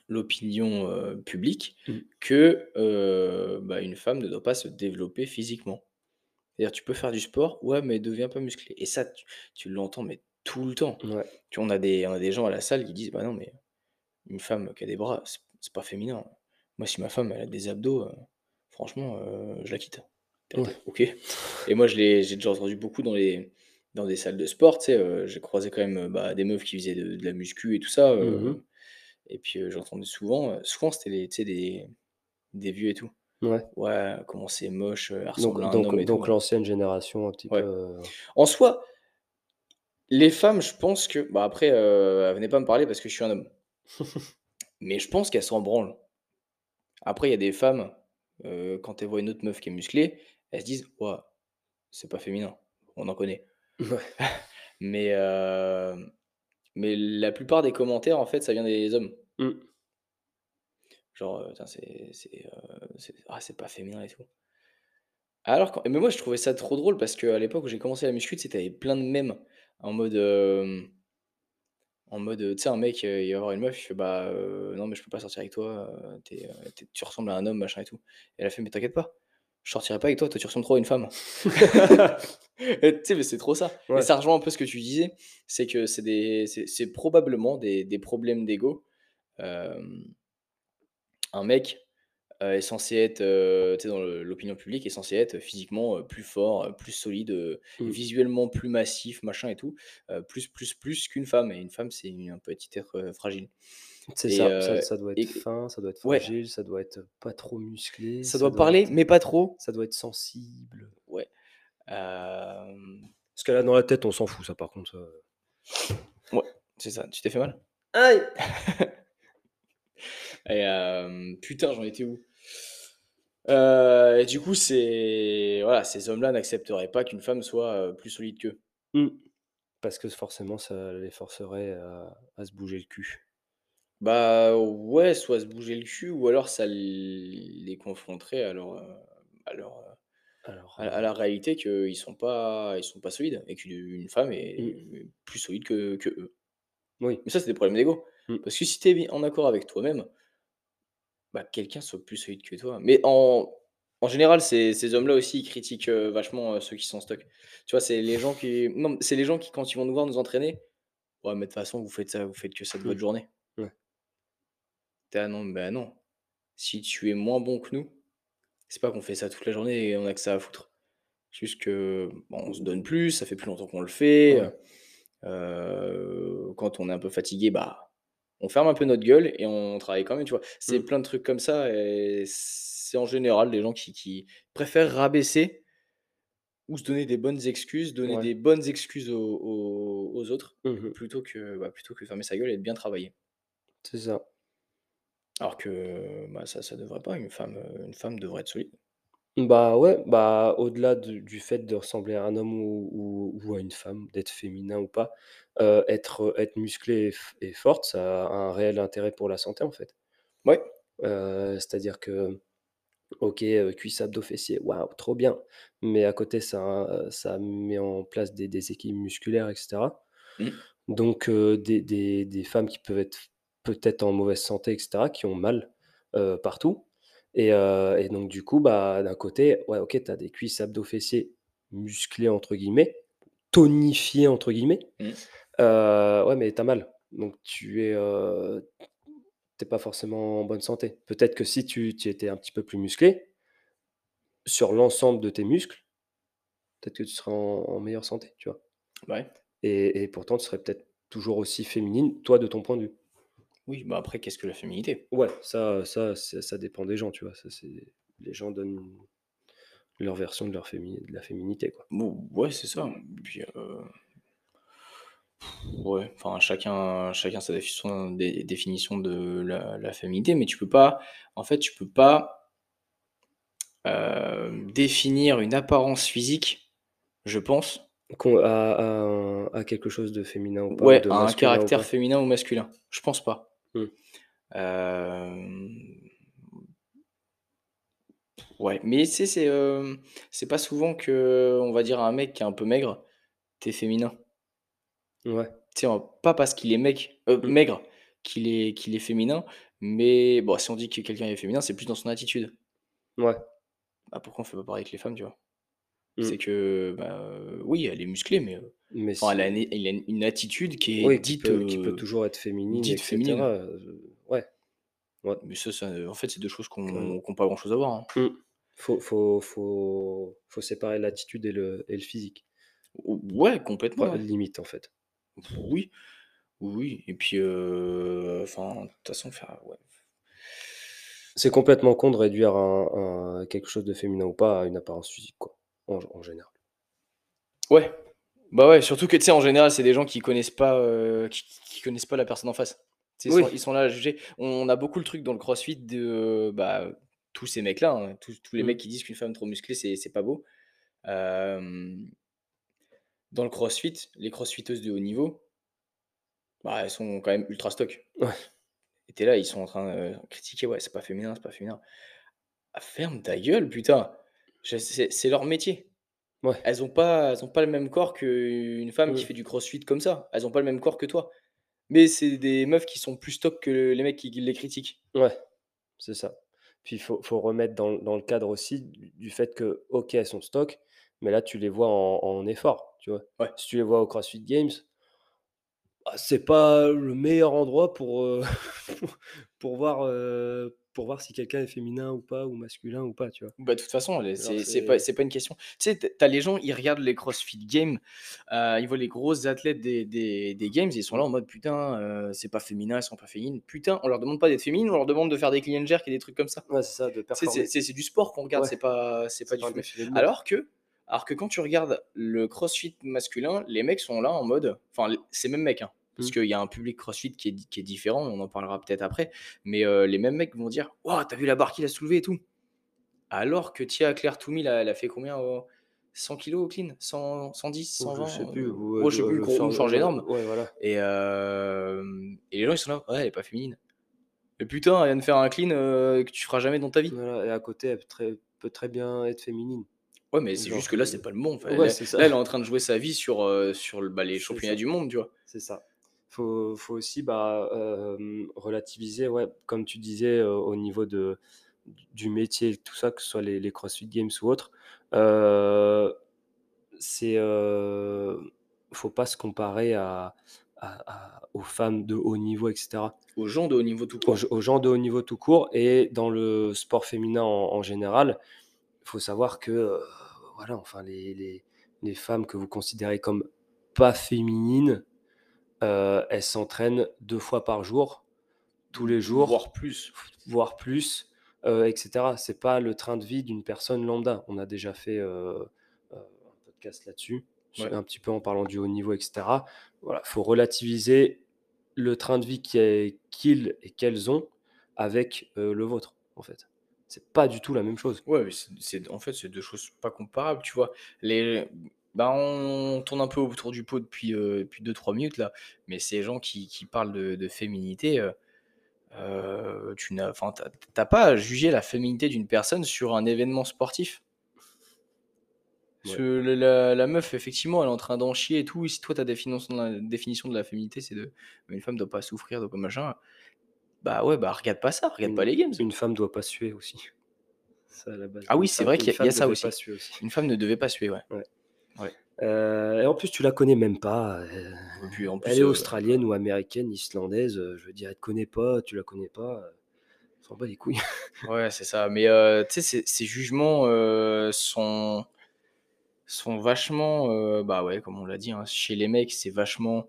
l'opinion, publique Mmh. que, bah, une femme ne doit pas se développer physiquement. C'est-à-dire tu peux faire du sport, ouais, mais deviens pas musclé et ça, tu tu l'entends, mais tout le temps. Ouais, Tu vois, on a des on a des gens à la salle qui disent: «Bah, non, mais une femme qui a des bras, c'est c'est pas féminin. Moi, si ma femme, elle a des abdos, heu, franchement, heu, je la quitte». Ouais. «OK» et moi, je l'ai j'ai déjà entendu beaucoup dans les dans des salles de sport, tu sais, heu, j'ai croisé quand même, bah, des meufs qui faisaient de de la muscu et tout ça, Mmh et puis, j'entendais souvent, souvent c'était des des vieux et tout. Ouais. «Ouais, comment c'est moche, Donc donc et tout», donc l'ancienne génération un petit ouais. En soi, les femmes, je pense que bah, après, heu, venez pas me parler parce que je suis un homme, (laughs) mais je pense qu'elles s'en branlent. Après, il y a des femmes, heu, quand elles voient une autre meuf qui est musclée, elles se disent: «Waouh, c'est pas féminin». On en connaît. ouais. (laughs) Mais, hem, mais la plupart des commentaires, en fait, ça vient des hommes. Mmh. Genre, «Putain, c'est ah, c'est pas féminin et tout». Alors que mais moi, je trouvais ça trop drôle parce qu'à l'époque où j'ai commencé la muscu, avais plein de mèmes en mode, hem, en mode, heu, tu sais, un mec, heu, il va voir une meuf, il fait: «Bah, non, mais je peux pas sortir avec toi, tu ressembles à un homme, machin et tout». Et elle a fait: «Mais t'inquiète pas, je sortirai pas avec toi, toi, tu ressembles trop à une femme». (laughs) Et tu sais, mais c'est trop ça. Et Ouais. ça rejoint un peu ce que tu disais, c'est que c'est des c'est c'est probablement des des problèmes d'ego. Un mec, heu, est censé être, heu, tu sais, dans le l'opinion publique, est censé être physiquement, heu, plus fort, plus solide, Mmh. visuellement plus massif, machin et tout, plus, plus, plus qu'une femme et une femme, c'est une un petit être, fragile C'est et ça, ça heu ça doit être et fin, ça doit être ouais, fragile, ça doit être pas trop musclé, ça ça doit doit parler, être mais pas trop. ça doit être sensible. Ouais, hem, Parce qu'elle a dans la tête, on s'en fout ça par contre, ouais, c'est ça. Tu t'es fait mal? Aïe! (laughs) Et hem, putain, j'en étais où? Heu et du coup, c'est voilà, ces hommes-là n'accepteraient pas qu'une femme soit, heu, plus solide qu'eux. Mmh. Parce que forcément ça les forcerait à à se bouger le cul. Bah, ouais, soit se bouger le cul ou alors ça les confronterait à leur, à leur, Alors, à la réalité qu'ils sont pas ils sont pas solides et qu'une femme mmh, est plus solide que qu'eux. oui, Mais ça, c'est des problèmes d'ego. mmh, Parce que si tu es bien en accord avec toi-même, bah, quelqu'un soit plus solide que toi. Mais en en général, ces ces hommes-là aussi, ils critiquent, heu, vachement, heu, ceux qui sont en stock. Tu vois, c'est les gens qui non, c'est les gens qui, quand ils vont nous voir nous entraîner: «Ouais, mais de toute façon, vous faites ça vous faites que ça de votre journée». ouais, «Ah non, bah non, si tu es moins bon que nous, c'est pas qu'on fait ça toute la journée et on a que ça à foutre. Juste que, bon, on se donne plus, ça fait plus longtemps qu'on le fait, ouais, heu quand on est un peu fatigué, bah, on ferme un peu notre gueule et on travaille quand même», tu vois? C'est mmh, plein de trucs comme ça et c'est en général des gens qui qui préfèrent rabaisser ou se donner des bonnes excuses, donner ouais, des bonnes excuses aux aux aux autres, mmh mh, plutôt que, bah, plutôt que fermer sa gueule et de bien travailler. c'est ça. Alors que, bah, ça ça devrait pas, une femme, heu, une femme devrait être solide. Bah, ouais, bah, au-delà du du fait de ressembler à un homme ou ou ou à une femme, d'être féminin ou pas, heu, être, être musclé et f et forte, ça a un réel intérêt pour la santé, en fait. Ouais, Heu, c'est-à-dire que, OK, heu, cuisses, abdos, fessiers, waouh, trop bien, mais à côté ça, heu, ça met en place des déséquilibres musculaires et cetera. mmh, Donc heu, des des des femmes qui peuvent être peut-être en mauvaise santé et cetera, qui ont mal, heu, partout et heu et donc du coup, bah, d'un côté, ouais, OK, tu as des cuisses, abdos, fessiers «musclés» entre guillemets, «tonifiés» entre guillemets, mmh. heu, ouais, mais tu as mal. Donc tu es, heu, tu es pas forcément en bonne santé. Peut-être que si tu tu étais un petit peu plus musclé, sur l'ensemble de tes muscles, peut-être que tu serais en en meilleure santé, tu vois? Ouais. Et et pourtant tu serais peut-être toujours aussi féminine, toi, de ton point de vue. Oui, bah, après qu'est-ce que la féminité? Ouais, ça ça ça ça dépend des gens, tu vois? Ça, les gens donnent leur version de leur fémini de la féminité, quoi. Bon, ouais, c'est ça. Puis, heu, ouais, enfin chacun chacun sa définition dé définition de la la féminité, mais tu peux pas en fait, tu peux pas, heu, définir une apparence physique, je pense, à à un à quelque chose de féminin ou pas, ou ouais, de à un caractère féminin ou masculin. Je pense pas. Mmh. Ouais, mais tu sais, c'est, hem, c'est pas souvent que on va dire à un mec qui est un peu maigre: «Tu es féminin». Ouais. Tu sais, pas parce qu'il est mec heu, Mmh. maigre qu'il est qu'il est féminin, mais bon, si on dit que quelqu'un est féminin, c'est plus dans son attitude. Ouais. Bah, pourquoi on fait pas pareil avec les femmes, tu vois? Mmh. C'est que, bah, heu, oui, elle est musclée, mais, Mais enfin, elle a une elle a une attitude qui est oui, qui dite, peut qui peut heu, toujours être féminine dite féminine. cetera, heu, ouais, ouais, Mais ça ça, en fait, c'est 2 choses qui carrément. ont qui ont pas grand chose à voir, hein. Mmh. Faut faut faut faut séparer l'attitude et le et le physique. Ou ouais, complètement, Ouais, ouais. limite, en fait. Oui, oui et puis, enfin, de toute façon, faire ouais. C'est complètement con de réduire un un quelque chose de féminin ou pas à une apparence physique, quoi, en en général. Ouais, bah, ouais, surtout que, tu sais, en général, c'est des gens qui connaissent pas, heu, qui qui connaissent pas la personne en face. Ils sont ils sont là à juger. On a beaucoup le truc dans le crossfit de, bah, tous ces mecs-là, hein, tous tous les Mmh. mecs qui disent qu'une femme trop musclée, c'est pas beau. Hem, dans le crossfit, les crossfiteuses de haut niveau, bah, elles sont quand même ultra stock Ouais, et tu es là, ils sont en train, de critiquer: «Ouais, c'est pas féminin, c'est pas féminin». Ah, ferme ta gueule, putain! C'est leur métier. ouais. Elles ont pas elles ont pas le même corps qu'une femme qui fait du crossfit comme ça. Elles ont pas le même corps que toi. Mais c'est des meufs qui sont plus stock que les mecs qui les critiquent. Ouais, c'est ça. Puis il faut faut remettre dans dans le cadre aussi du du fait que, OK, elles sont stock, mais là, tu les vois en en effort, tu vois? Ouais. Si tu les vois au CrossFit Games, bah, c'est pas le meilleur endroit pour, (laughs) pour voir, heu, pour voir si quelqu'un est féminin ou pas, ou masculin ou pas, tu vois. Bah, de toute façon, c'est pas, pas une question. Tu sais, t'as les gens, ils regardent les CrossFit Games, euh, ils voient les grosses athlètes des, des, des Games, ils sont là en mode putain, euh, c'est pas féminin, elles sont pas féminines. Putain, on leur demande pas d'être féminines, on leur demande de faire des clean jerk et des trucs comme ça. Ouais, c'est ça, de performer. C'est du sport qu'on regarde, Ouais. c'est pas, c'est pas du mode. Alors que, alors que quand tu regardes le CrossFit masculin, les mecs sont là en mode, enfin, ces mêmes mecs, hein, parce Mm. qu'il y a un public CrossFit qui est, qui est différent, on en parlera peut-être après, mais euh, les mêmes mecs vont dire, waouh, t'as vu la barre qu'il a soulevée et tout. Alors que Tia Claire Toumi, elle, a- elle a fait combien euh, 100 kilos au clean 100, 110, Ou 120 je sais? plus. euh, ou, je sais euh, plus, gros, change- ou change énorme. Ouais, voilà. Et, euh, et les gens, ils sont là, ouais, elle est pas féminine. Mais putain, elle vient de faire un clean euh, que tu feras jamais dans ta vie. Voilà, Et à côté, elle peut très, peut très bien être féminine. Ouais, mais c'est juste que là, euh, c'est pas le. Enfin, ouais, là, elle est en train de jouer sa vie sur, euh, sur bah, les championnats du monde, tu vois. C'est ça. Faut, faut aussi bah, euh, relativiser, ouais, comme tu disais, euh, au niveau de, du métier, tout ça, que ce soit les, les CrossFit Games ou autres. Euh, c'est, euh, faut pas se comparer à, à- à- aux femmes de haut niveau, etc. Aux gens de haut niveau tout court. aux gens de haut niveau tout court et dans le sport féminin en, en général, il faut savoir que voilà, enfin les, les, les femmes que vous considérez comme pas féminines, euh, elles s'entraînent deux fois par jour, tous les jours, Voire plus. voire plus, euh, etc. C'est pas le train de vie d'une personne lambda. On a déjà fait euh, euh, un podcast là-dessus, Ouais. un petit peu en parlant du haut niveau, etc. Voilà, faut relativiser le train de vie qu'ils et qu'elles ont avec euh, le vôtre, en fait. C'est pas du tout la même chose. Ouais, c'est- en fait, c'est deux choses pas comparables, tu vois. Les, bah, on tourne un peu autour du pot depuis, euh, depuis 2-3 minutes, là. Mais ces gens qui, qui parlent de, de féminité, euh, tu n'as, pas à juger la féminité d'une personne sur un événement sportif? Parce Ouais. que la, meuf, effectivement, elle est en train d'en chier et tout. Et si toi, ta définition de la, définition de la féminité, c'est de. Une femme doit pas souffrir, doit pas machin. Bah ouais, bah regarde pas ça, regarde Une- pas les games. Une femme doit pas suer aussi. Ça, à la base. Ah oui, c'est vrai qu'il y a- y ça aussi. Une femme ne devait pas suer, ouais. Euh, et en plus, tu la connais même pas. euh, Et puis, en plus, elle est euh, australienne ou américaine, islandaise. je veux dire, elle te connaît pas, tu la connais pas. On s'en bat les couilles. (laughs) Ouais, c'est ça. Mais tu sais, ces, jugements sont, sont vachement. bah ouais, comme on l'a dit, hein, chez les mecs, c'est vachement.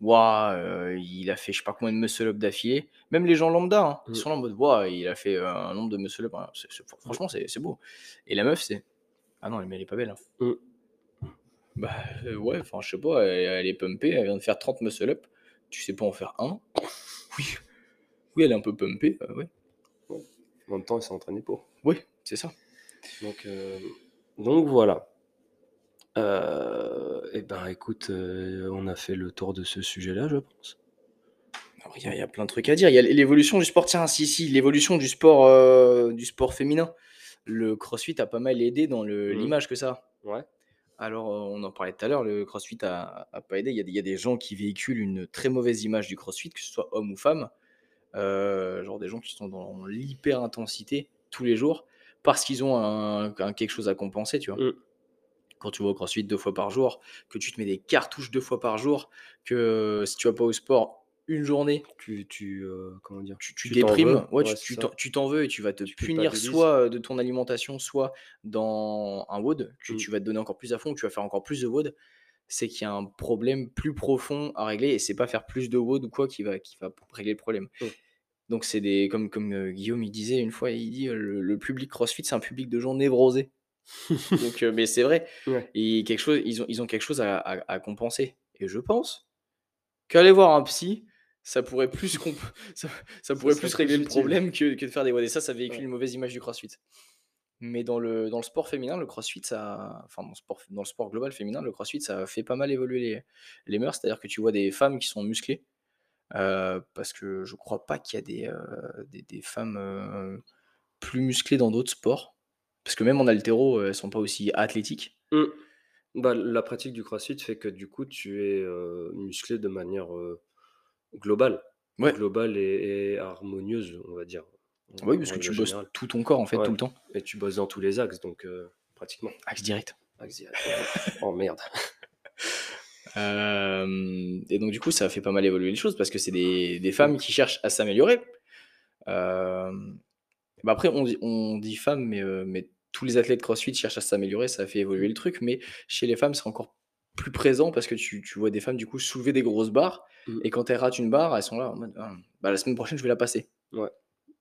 Waouh, il a fait je sais pas combien de muscle up d'affilée. Même les gens lambda, hein, ils Mm. sont là en mode waouh, il a fait un nombre de muscle up. hein, franchement, c'est beau. Et la meuf, c'est. Ah non, mais elle est pas belle. Mm. Bah euh, ouais, enfin, je sais pas, elle, elle est pumpée, elle vient de faire 30 muscle up. Tu sais pas en faire un Oui. Oui, elle est un peu pumpée, euh, ouais. En même temps, elle s'est entraînée pour. Oui, c'est ça. Donc, euh, donc voilà. Et ben écoute, on a fait le tour de ce sujet-là, je pense. Il y, a- il y a plein de trucs à dire. Il y a l'évolution du sport. Tiens, si, si, l'évolution du sport, du sport féminin. Le CrossFit a pas mal aidé dans Mhm. l'image que ça. Ouais. Alors, on en parlait tout à l'heure, le CrossFit a, a pas aidé. Il y a, des- il y a des gens qui véhiculent une très mauvaise image du CrossFit, que ce soit homme ou femme. Euh, genre des gens qui sont dans l'hyper intensité tous les jours parce qu'ils ont un, un quelque chose à compenser, tu vois. Mm. Quand tu vas au CrossFit deux fois par jour, que tu te mets des cartouches deux fois par jour, que si tu vas pas au sport une journée, Tu, tu euh, comment dire? Tu, tu Tu t'en déprimes, veux, ouais, tu- ouais, tu c'est t'en- ça. tu t'en veux et tu vas te punir soit de ton alimentation, soit dans un WOD, que Mm. tu vas te donner encore plus à fond, que tu vas faire encore plus de WOD. C'est qu'il y a un problème plus profond à régler et c'est pas faire plus de WOD ou quoi qui va, qui va régler le problème. Mm. Donc c'est des comme comme euh, Guillaume il disait une fois, il dit euh, le, le public CrossFit c'est un public de gens névrosés. (laughs) Donc mais c'est vrai. Ouais. Et quelque chose, ils ont ils ont quelque chose à, à- à compenser. Et je pense qu'aller voir un psy, ça pourrait plus comp- (laughs) ça, ça pourrait plus plus régler le problème que, que de faire des WOD. Ça, ça véhicule Ouais. une mauvaise image du CrossFit. Mais dans le, dans le sport féminin, le CrossFit, ça, enfin dans le sport, dans le sport global féminin, le CrossFit, ça fait pas mal évoluer les, les mœurs. C'est-à-dire que tu vois des femmes qui sont musclées, euh, parce que je crois pas qu'il y a des, euh, des, des femmes euh, plus musclées dans d'autres sports. Parce que même en haltéro, elles sont pas aussi athlétiques. Mm. Bah, la pratique du crossfit fait que du coup, tu es musclé de manière globale. Ouais. Globale et, et harmonieuse, on va dire. Oui, parce que tu bosses tout ton corps en fait, Ouais. tout le temps. Et tu bosses dans tous les axes, donc euh, pratiquement. Axe direct. Axe direct. (laughs) oh merde. (laughs) Euh, et donc, du coup, ça fait pas mal évoluer les choses parce que c'est des, des femmes qui cherchent à s'améliorer. Euh, Bah, après, on dit on dit femmes, mais mais tous les athlètes CrossFit cherchent à s'améliorer, ça fait évoluer le truc, mais chez les femmes, c'est encore plus présent parce que tu tu vois des femmes, du coup, soulever des grosses barres Mmh. et quand elles ratent une barre, elles sont là en mode: «Ah, bah, la semaine prochaine, je vais la passer». Ouais.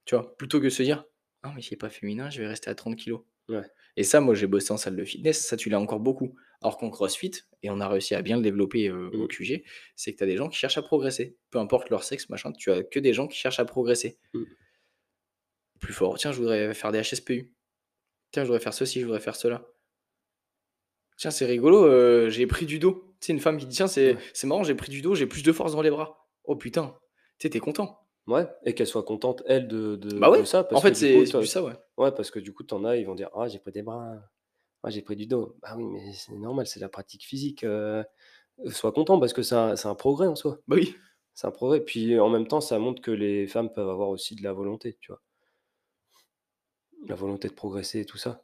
Tu vois? Plutôt que de se dire: «Ah mais c'est pas féminin, je vais rester à 30 kilogrammes». Ouais. Et ça, moi, j'ai bossé en salle de fitness, ça, tu l'as encore beaucoup. Alors qu'en CrossFit et on a réussi à bien le développer, heu, au Mmh. QG, c'est que tu as des gens qui cherchent à progresser. Peu importe leur sexe, machin, tu as que des gens qui cherchent à progresser. Mmh. Plus fort: «Tiens, je voudrais faire des HSPU. Tiens, je voudrais faire ceci, je voudrais faire cela». «Tiens, c'est rigolo, heu, j'ai pris du dos». Tu sais, une femme qui dit: «Tiens, c'est Ouais. c'est marrant, j'ai pris du dos, j'ai plus de force dans les bras». Oh putain, tu sais, tu es content. Ouais et qu'elle soit contente, elle, de de Bah de ça en fait, c'est c'est ça, ouais. ouais, parce que du coup, tu en as, ils vont dire: «Ah, j'ai pris des bras. Ah, j'ai pris du dos». Bah oui, mais c'est normal, c'est la pratique physique, heu, sois content parce que c'est un c'est un progrès en soi. Bah oui. C'est un progrès, puis en même temps, ça montre que les femmes peuvent avoir aussi de la volonté, tu vois? La volonté de progresser et tout ça.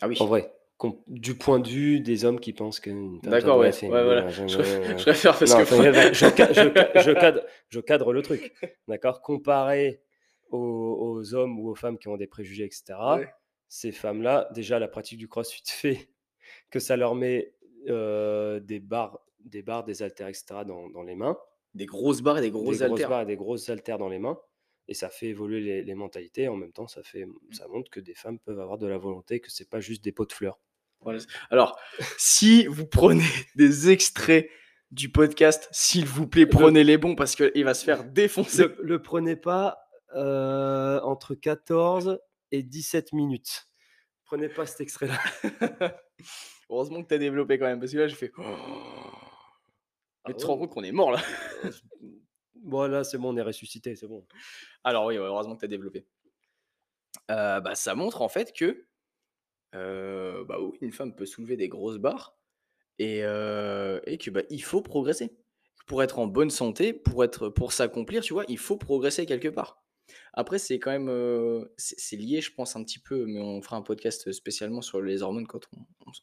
Ah En oui. vrai, com du point de vue des hommes qui pensent ça D'accord, ouais, voilà. Je préfère parce Non, que je ca je ca je cadre (laughs) je cadre le truc, d'accord? Comparé aux aux hommes ou aux femmes qui ont des préjugés et cetera, Ouais. ces femmes-là, déjà la pratique du crossfit (laughs) fait que ça leur met, heu, des barres des barres, des haltères et cetera dans dans les mains. Des grosses barres et des Des grosses haltères. barres et des grosses haltères dans les mains et ça fait évoluer les les mentalités. En même temps, ça fait ça montre que des femmes peuvent avoir de la volonté, que c'est pas juste des pots de fleurs. Voilà, alors, si vous prenez (laughs) des extraits du podcast, s'il vous plaît, Le prenez les bons parce qu'il va se faire défoncer. le le prenez pas, heu, entre 14 et 17 minutes. Prenez pas cet extrait-là. (laughs) Heureusement que tu as développé quand même parce que là, j'ai fait: Ah «Mais tu te rends compte qu'on est mort là?» heu, bon là, c'est bon, on est ressuscité, c'est bon. Alors oui, heureusement que tu as développé. Heu, bah, ça montre en fait que, heu, bah, oui, une femme peut soulever des grosses barres et heu et que, bah, il faut progresser. Pour être en bonne santé, pour être pour s'accomplir, tu vois, il faut progresser quelque part. Après, c'est quand même, c'est c'est lié, je pense, un petit peu, mais on fera un podcast spécialement sur les hormones quand on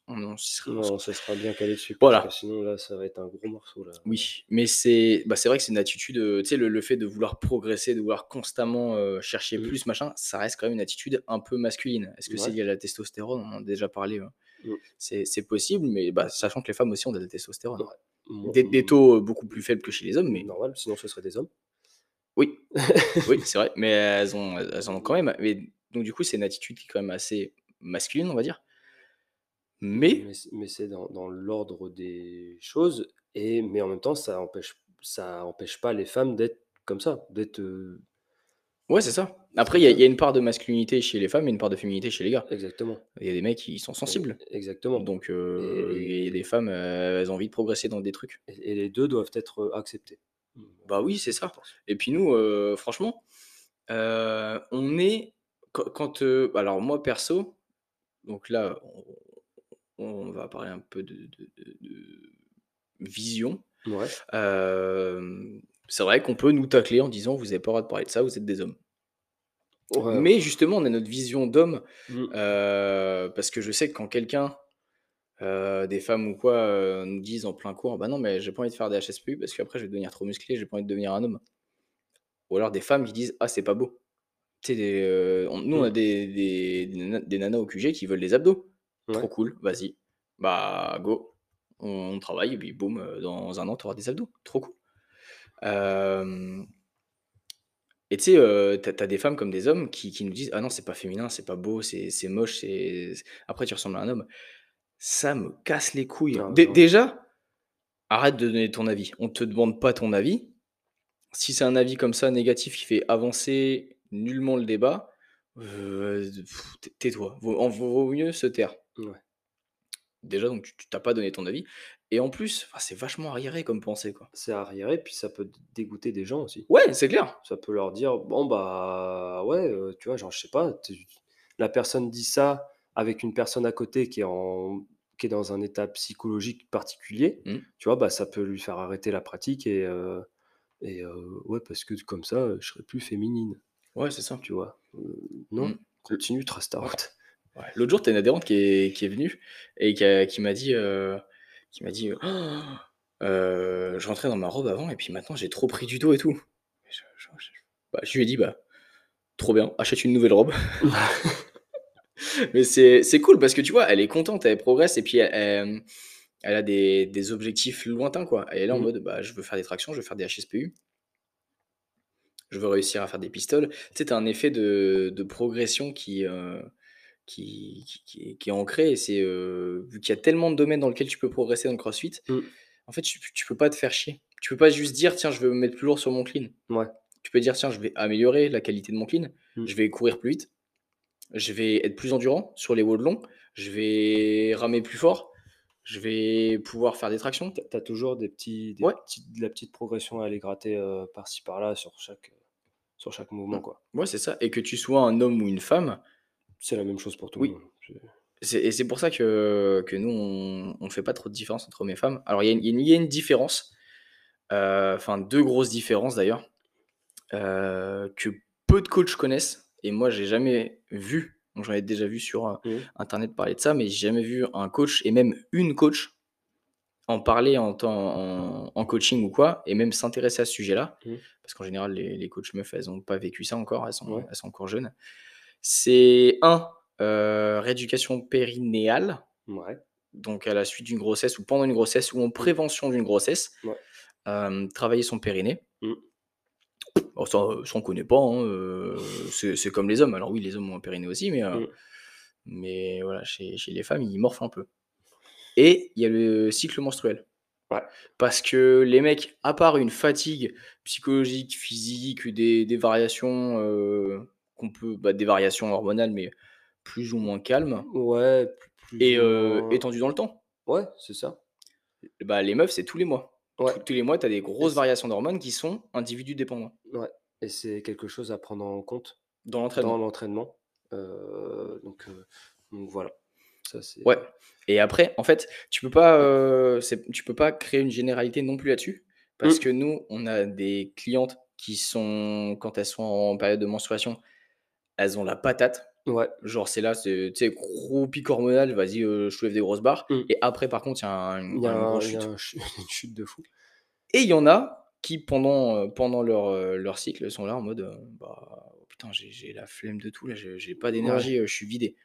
on on Non, ça sera bien calé dessus parce Voilà. que sinon là, ça va être un gros morceau là. Oui, mais c'est bah, vrai que c'est une attitude, heu, tu sais, le le fait de vouloir progresser, de vouloir constamment, heu, chercher Mmh. plus, machin, ça reste quand même une attitude un peu masculine. Est-ce que c'est lié à la testostérone? On en a déjà parlé, hein. Mmh. C'est possible, mais bah, sachant que les femmes aussi ont de la testostérone. Ouais. Des des mmh, taux, heu, beaucoup plus faibles que chez les hommes, mais normal, sinon ce serait des hommes. oui, (laughs) oui, c'est vrai, mais elles ont elles en ont quand même. Mais donc du coup, c'est une attitude qui est quand même assez masculine, on va dire. Mais Mais c'est dans dans l'ordre des choses et mais en même temps, ça empêche ça empêche pas les femmes d'être comme ça, d'être, ouais, c'est ça. Après, il y y a une part de masculinité chez les femmes et une part de féminité chez les gars. Exactement. Il y a des mecs qui sont sensibles. Exactement Donc, heu, et a des femmes, elles ont envie de progresser dans des trucs. et et les 2 doivent être, acceptés. Mmh, Bah oui, c'est ça. Et puis nous, franchement, heu, on est quand alors moi perso, donc là, on va parler un peu de de de de vision. Ouais. Hem, c'est vrai qu'on peut nous tacler en disant: «Vous avez pas le droit de parler de ça, vous êtes des hommes». Ouais. Mais justement, on a notre vision d'homme, Mmh. heu, parce que je sais que quand quelqu'un, heu, des femmes ou quoi, nous disent en plein cours: «Bah non, mais j'ai pas envie de faire des HSPU parce qu'après je vais devenir trop musclé, j'ai pas envie de devenir un homme». Ou alors des femmes qui disent: «Ah c'est pas beau». Des, on nous on a Mmh. des des nanas au QG qui veulent des abdos. Trop cool, vas-y. Bah go, on on travaille et puis boum, heu, dans 1 an tu auras des abdos. Trop cool. Hem et tu sais, heu, tu as tu as des femmes comme des hommes qui qui nous disent: «Ah non, c'est pas féminin, c'est pas beau, c'est moche, c'est après tu ressembles à un homme». Ça me casse les couilles. Dé non. déjà, arrête de donner ton avis. On te demande pas ton avis. Si c'est un avis comme ça négatif qui fait avancer nullement le débat, tais tais-toi. Vaut mieux se taire. Ouais. Déjà donc tu tu tu pas donné ton avis et en plus, enfin c'est vachement arriéré comme pensée, quoi. C'est arriéré, puis ça peut dégoûter des gens aussi. Ouais, c'est clair. Ça peut leur dire: «Bon bah, ouais, heu», tu vois? Genre, je sais pas, tu la personne dit ça avec une personne à côté qui est en qui est dans un état psychologique particulier, Mmh. tu vois? Bah, ça peut lui faire arrêter la pratique et heu et heu, ouais, parce que comme ça, je serai plus féminine, Ouais, c'est ça. tu vois? Heu, Mmh. non, continue, trace ta route. Ouais. L'autre jour, tu as une adhérente qui est qui est venue et qui a qui m'a dit, heu, qui m'a dit, heu: «Heu, je rentrais dans ma robe avant et puis maintenant j'ai trop pris du dos et tout». Et je je je bah, je lui ai dit: «Bah, trop bien, achète une nouvelle robe. (laughs) Mais c'est c'est cool parce que tu vois, elle est contente, elle progresse et puis elle, elle- elle a des, des objectifs lointains, quoi. Elle est là en Mhm. mode, bah, je veux faire des tractions, je veux faire des HSPU, je veux réussir à faire des pistoles. Tu sais, t'as un effet de, de progression qui, euh, qui, qui, qui est, ancré et c'est, euh, vu qu'il y a tellement de domaines dans lesquels tu peux progresser dans le CrossFit, Mm. en fait, tu, tu peux pas te faire chier. Tu peux pas juste dire, tiens, je veux me mettre plus lourd sur mon clean. Ouais. Tu peux dire, tiens, je vais améliorer la qualité de mon clean, Mm. je vais courir plus vite, je vais être plus endurant sur les walls longs, je vais ramer plus fort, je vais pouvoir faire des tractions. Tu as toujours des petits, des Ouais. petites- de la petite progression à aller gratter euh, par-ci par-là sur chaque, sur chaque mouvement. Quoi. Ouais, c'est ça. Et que tu sois un homme ou une femme, C'est la même chose pour tout Oui. le monde. Et c'est pour ça que, que nous, on ne fait pas trop de différence entre hommes et femmes. Alors, il y, a une- il y a une- il y a une différence, euh, enfin, deux grosses différences d'ailleurs, euh, que peu de coachs connaissent. Et moi, j'ai jamais vu, donc j'en ai déjà vu sur euh, Mhm. internet parler de ça, mais j'ai jamais vu un coach et même une coach en parler en, temps, en, en coaching ou quoi, et même s'intéresser à ce sujet-là, Mhm. parce qu'en général, les, les coachs meufs, elles n'ont pas vécu ça encore, elles sont, Ouais. elles sont encore jeunes. C'est un, euh, rééducation périnéale, Ouais. donc à la suite d'une grossesse ou pendant une grossesse ou en prévention d'une grossesse, Ouais. euh, travailler son périnée. Mm. Bon, ça, euh, ça, on connaît pas, hein, euh, c'est comme les hommes. Alors oui, les hommes ont un périnée aussi, mais, Mm. mais voilà, chez, chez les femmes, ils morphent un peu. Et il y a le cycle menstruel. Ouais. Parce que les mecs, à part une fatigue psychologique, physique, des, des variations qu'on peut, bah, des variations hormonales, mais plus ou moins calmes, Ouais, plus, plus et euh, moins- étendues dans le temps. Ouais, c'est ça. Bah, les meufs, c'est tous les mois. Ouais. Tous, tous les mois, tu as des grosses variations d'hormones qui sont individus dépendants Ouais. Et c'est quelque chose à prendre en compte dans dans l'entraînement. l'entraînement. Euh, donc, euh, donc voilà. Ça, c'est... Ouais. Et après, en fait, tu peux pas, euh, tu peux pas créer une généralité non plus là-dessus, parce Mm. que nous, on a des clientes qui sont, quand elles sont en période de menstruation, elles ont la patate. Ouais. Genre, c'est là, c'est, gros pic hormonal, vas-y, euh, je soulève des grosses barres. Mm. Et après, par contre, il y a un- Il y a, une un- grosse il y a chute. un ch- (laughs) une chute de fou. Et il y en a qui, pendant, euh, pendant leur, euh, leur cycle, sont là en mode euh, bah, oh putain, j'ai, la flemme de tout, là, j'ai, pas d'énergie, je suis vidé.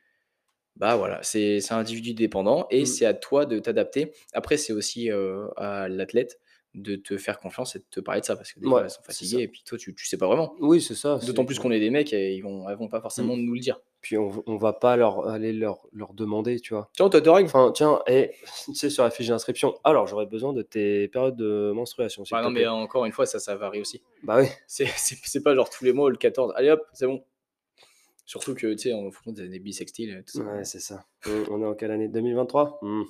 Bah voilà, c'est, c'est un individu dépendant et Mm. c'est à toi de t'adapter. Après, c'est aussi à l'athlète de te faire confiance et de te parler de ça parce que des fois, Ouais, elles sont fatiguées et puis toi, tu, tu sais pas vraiment. Oui, c'est ça. D'autant plus qu'on est des mecs et ils vont, elles vont pas forcément nous le dire. Puis on, on va pas leur, aller leur, leur demander, tu vois. Tiens, t'as tes règles Enfin, tiens, et, (laughs) tu sais, sur la fiche d'inscription, alors j'aurais besoin de tes périodes de menstruation. te non, mais encore une fois, ça, ça varie aussi. Bah oui. C'est, (laughs) pas genre tous les mois le 14. Allez hop, c'est bon. Surtout que, tu sais, en fond, t'as des bisextiles et tout ça. Ouais, c'est ça. On est en quelle année? 2023 Hmm.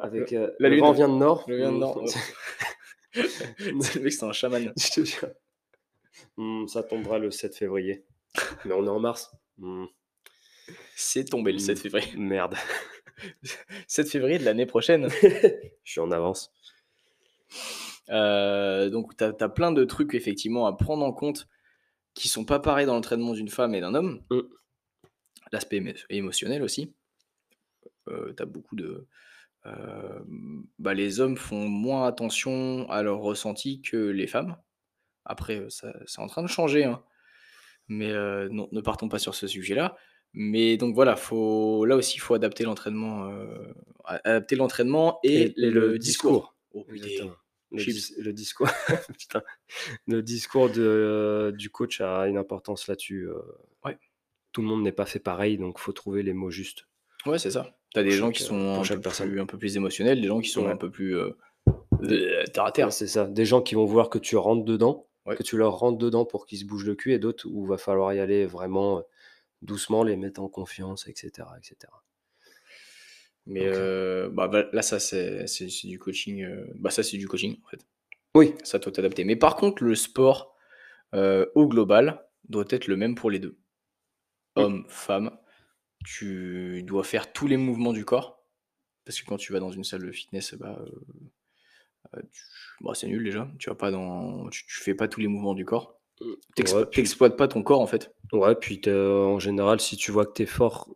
Avec euh, la le lune. vent vient de nord. Le vient de Hmm. nord, (laughs) c'est le mec, c'est un chaman. (laughs) Je te jure. Hmm, ça tombera le 7 février. Mais on est en mars. Hmm, C'est tombé le 7 février. (laughs) Merde. 7 février de l'année prochaine. Je suis en avance. Euh, donc, tu as, plein de trucs, effectivement, à prendre en compte qui sont pas pareils dans l'entraînement d'une femme et d'un homme. Mm. L'aspect émo- émotionnel aussi. Euh, tu as beaucoup de. Euh, bah, les hommes font moins attention à leur ressenti que les femmes. Après, euh, ça, c'est en train de changer. hein. Mais euh, non, ne partons pas sur ce sujet-là. Mais donc voilà, faut, là aussi, il faut adapter l'entraînement, adapter l'entraînement et, le, discours. Oh, putain. Exactement. Le, Chips. dis- le discours, (laughs) putain. le discours de, du coach a une importance là-dessus. Ouais. Tout le monde n'est pas fait pareil, donc faut trouver les mots justes. Ouais, c'est ça. T'as des Pour gens qui euh, sont pour un chaque peu, personne. plus, un peu plus émotionnels, des gens qui sont Ouais. un peu plus euh, euh, terre à terre. Ouais, c'est ça. Des gens qui vont vouloir que tu rentres dedans, Ouais. que tu leur rentres dedans pour qu'ils se bougent le cul, et d'autres où va falloir y aller vraiment doucement, les mettre en confiance, etc. etc. Mais euh, bah, là, ça, c'est du coaching. bah, ça, c'est du coaching, en fait. Oui. Ça, doit t'adapter. Mais par contre, le sport, au global, doit être le même pour les deux. Mm. Homme, femme, tu dois faire tous les mouvements du corps. Parce que quand tu vas dans une salle de fitness, bah, euh, euh, tu- bah, c'est nul déjà. Tu vas pas dans, tu, tu fais pas tous les mouvements du corps. Ouais, puis- T'exploites pas ton corps en fait. Ouais, puis t'es, euh, en général, si tu vois que tu es fort,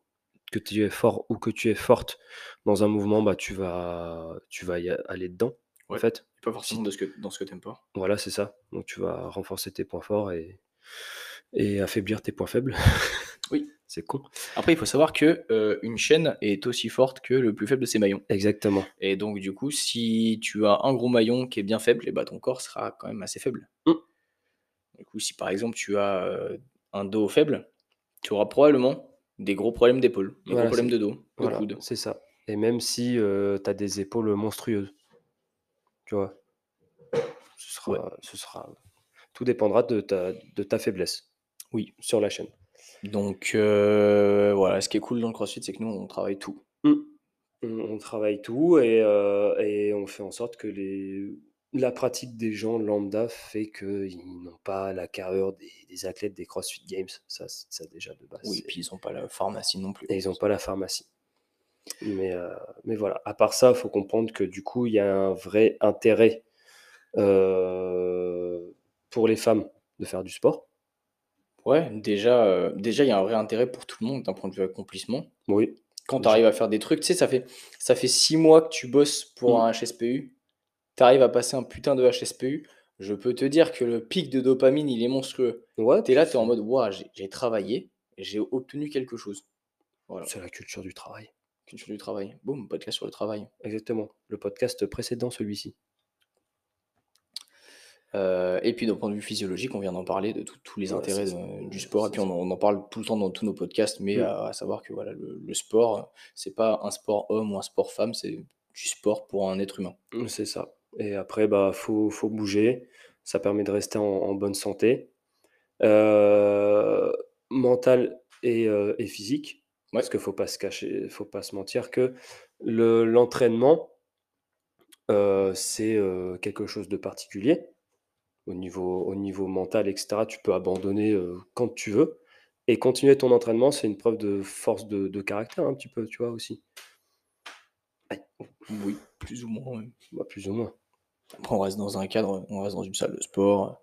que tu es fort ou que tu es forte dans un mouvement, bah tu vas, tu vas y aller dedans. En Ouais. fait, Pas forcément de ce que, dans ce que t'aimes pas. voilà, c'est ça. Donc tu vas renforcer tes points forts et, et affaiblir tes points faibles. Oui. C'est con. Après, il faut savoir que euh, une chaîne est aussi forte que le plus faible de ses maillons. Exactement. Et donc, du coup, si tu as un gros maillon qui est bien faible, et bah, ton corps sera quand même assez faible. Mm. Du coup, si par exemple tu as euh, un dos faible, tu auras probablement des gros problèmes d'épaule, des Voilà, gros problèmes de dos, de Voilà, coude. c'est ça. Et même si tu as des épaules monstrueuses, tu vois, ce sera, Ouais. ce sera, tout dépendra de ta, de ta faiblesse. Oui. Sur la chaîne. Donc euh, voilà, ce qui est cool dans le CrossFit, c'est que nous, on travaille tout. On, on travaille tout et, euh, et on fait en sorte que les, la pratique des gens lambda fait qu'ils n'ont pas la carrure des, des athlètes des CrossFit Games. Ça, déjà de base. Oui, et puis ils n'ont pas la pharmacie non plus. et ils n'ont pas la pharmacie. Mais, euh, mais voilà, à part ça, il faut comprendre que du coup, il y a un vrai intérêt pour les femmes de faire du sport. Ouais, déjà, euh, déjà, il y a un vrai intérêt pour tout le monde d'un point de vue accomplissement. Oui, Quand tu arrives à faire des trucs, tu sais, ça fait, ça fait six mois que tu bosses pour Mm. un HSPU, tu arrives à passer un putain de HSPU, je peux te dire que le pic de dopamine, il est monstrueux. ouais Tu es là, tu es en mode, Ouah, j'ai j'ai travaillé, j'ai obtenu quelque chose. Voilà, c'est la culture du travail. culture du travail. Boum, podcast sur le travail. Exactement. Le podcast précédent, celui-ci. Euh, et puis d'un point de vue physiologique, on vient d'en parler de tout- tous les Ouais, intérêts c'est ça. de- du sport. Et C'est puis on, en- on en parle tout le temps dans tous nos podcasts, mais Mm. à, à savoir que voilà, le, le sport, c'est pas un sport homme ou un sport femme, c'est du sport pour un être humain. C'est ça. Et après, bah, faut, faut bouger. Ça permet de rester en, en bonne santé, euh, mentale et, euh, et physique. Ouais. Parce qu'il faut pas se cacher, faut pas se mentir que le, l'entraînement, euh, c'est euh, quelque chose de particulier. Au niveau, au niveau mental, etc., tu peux abandonner euh, quand tu veux. Et continuer ton entraînement, c'est une preuve de force de, de caractère, un petit peu, tu vois, aussi. Oui, plus ou moins. ouais. Bah, plus ou moins. Après, on reste dans un cadre, on reste dans une salle de sport,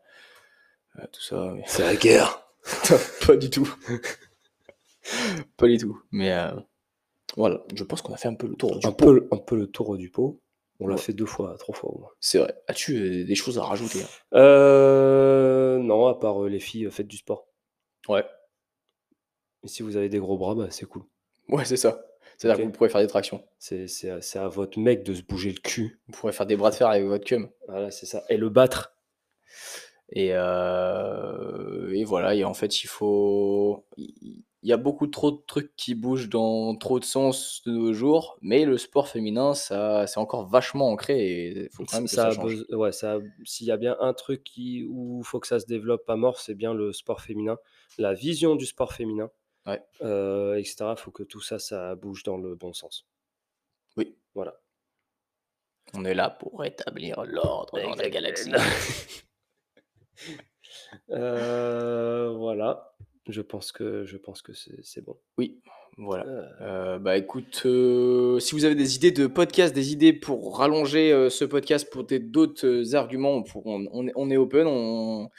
euh, tout ça. mais- C'est la guerre. (laughs) pas du tout. pas du tout. Mais euh, voilà, je pense qu'on a fait un peu le tour du un pot. peu, un peu le tour du pot. On l'a Ouais. fait deux fois, trois fois au moins. C'est vrai. As-tu euh, des choses à rajouter hein? Euh, non, à part euh, les filles, euh, faites du sport. Ouais. Et si vous avez des gros bras, bah, c'est cool. Ouais, c'est ça. C'est-à-dire que vous pourrez faire des tractions. C'est, c'est, à- votre mec de se bouger le cul. Vous pourrez faire des bras de fer avec votre cum. Voilà, c'est ça. Et le battre. Et, euh, et voilà, et en fait, il faut. Il il y a beaucoup trop de trucs qui bougent dans trop de sens de nos jours, mais le sport féminin, ça, c'est encore vachement ancré et il faut quand même que ça, change. ouais, ça s'il y a bien un truc qui, où il faut que ça se développe à mort, c'est bien le sport féminin. La vision du sport féminin, Ouais. euh, etc. Il faut que tout ça, ça bouge dans le bon sens. Oui. Voilà. On est là pour rétablir l'ordre dans la galaxie. (laughs) Euh, voilà. Je pense que, je pense que c'est, c'est bon. Oui, voilà. Euh, Euh, bah écoute, euh, si vous avez des idées de podcast, des idées pour rallonger euh, ce podcast pour des- d'autres arguments, on, pour- on- on est- on est open, on,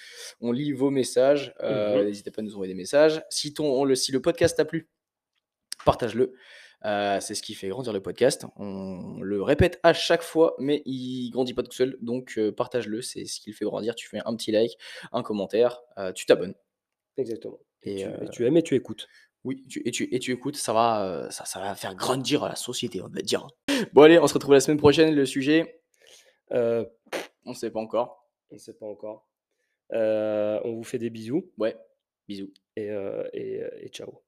on lit vos messages. euh, Mhm. N'hésitez pas à nous envoyer des messages. Si, ton, le, si le podcast t'a plu, partage-le. Euh, c'est ce qui fait grandir le podcast. On le répète à chaque fois, mais il grandit pas tout seul. Donc euh, partage-le, c'est ce qui le fait grandir. Tu fais un petit like, un commentaire, euh, tu t'abonnes. exactement. Et, Et, tu, euh, et tu aimes et tu écoutes. Oui, tu, et, tu, et tu écoutes, ça va, euh, ça, ça va faire grandir la société, on va dire. Bon, allez, on se retrouve la semaine prochaine. Le sujet, Euh, on ne sait pas encore. on ne sait pas encore. Euh, on vous fait des bisous Ouais, bisous. et, euh, et, et ciao.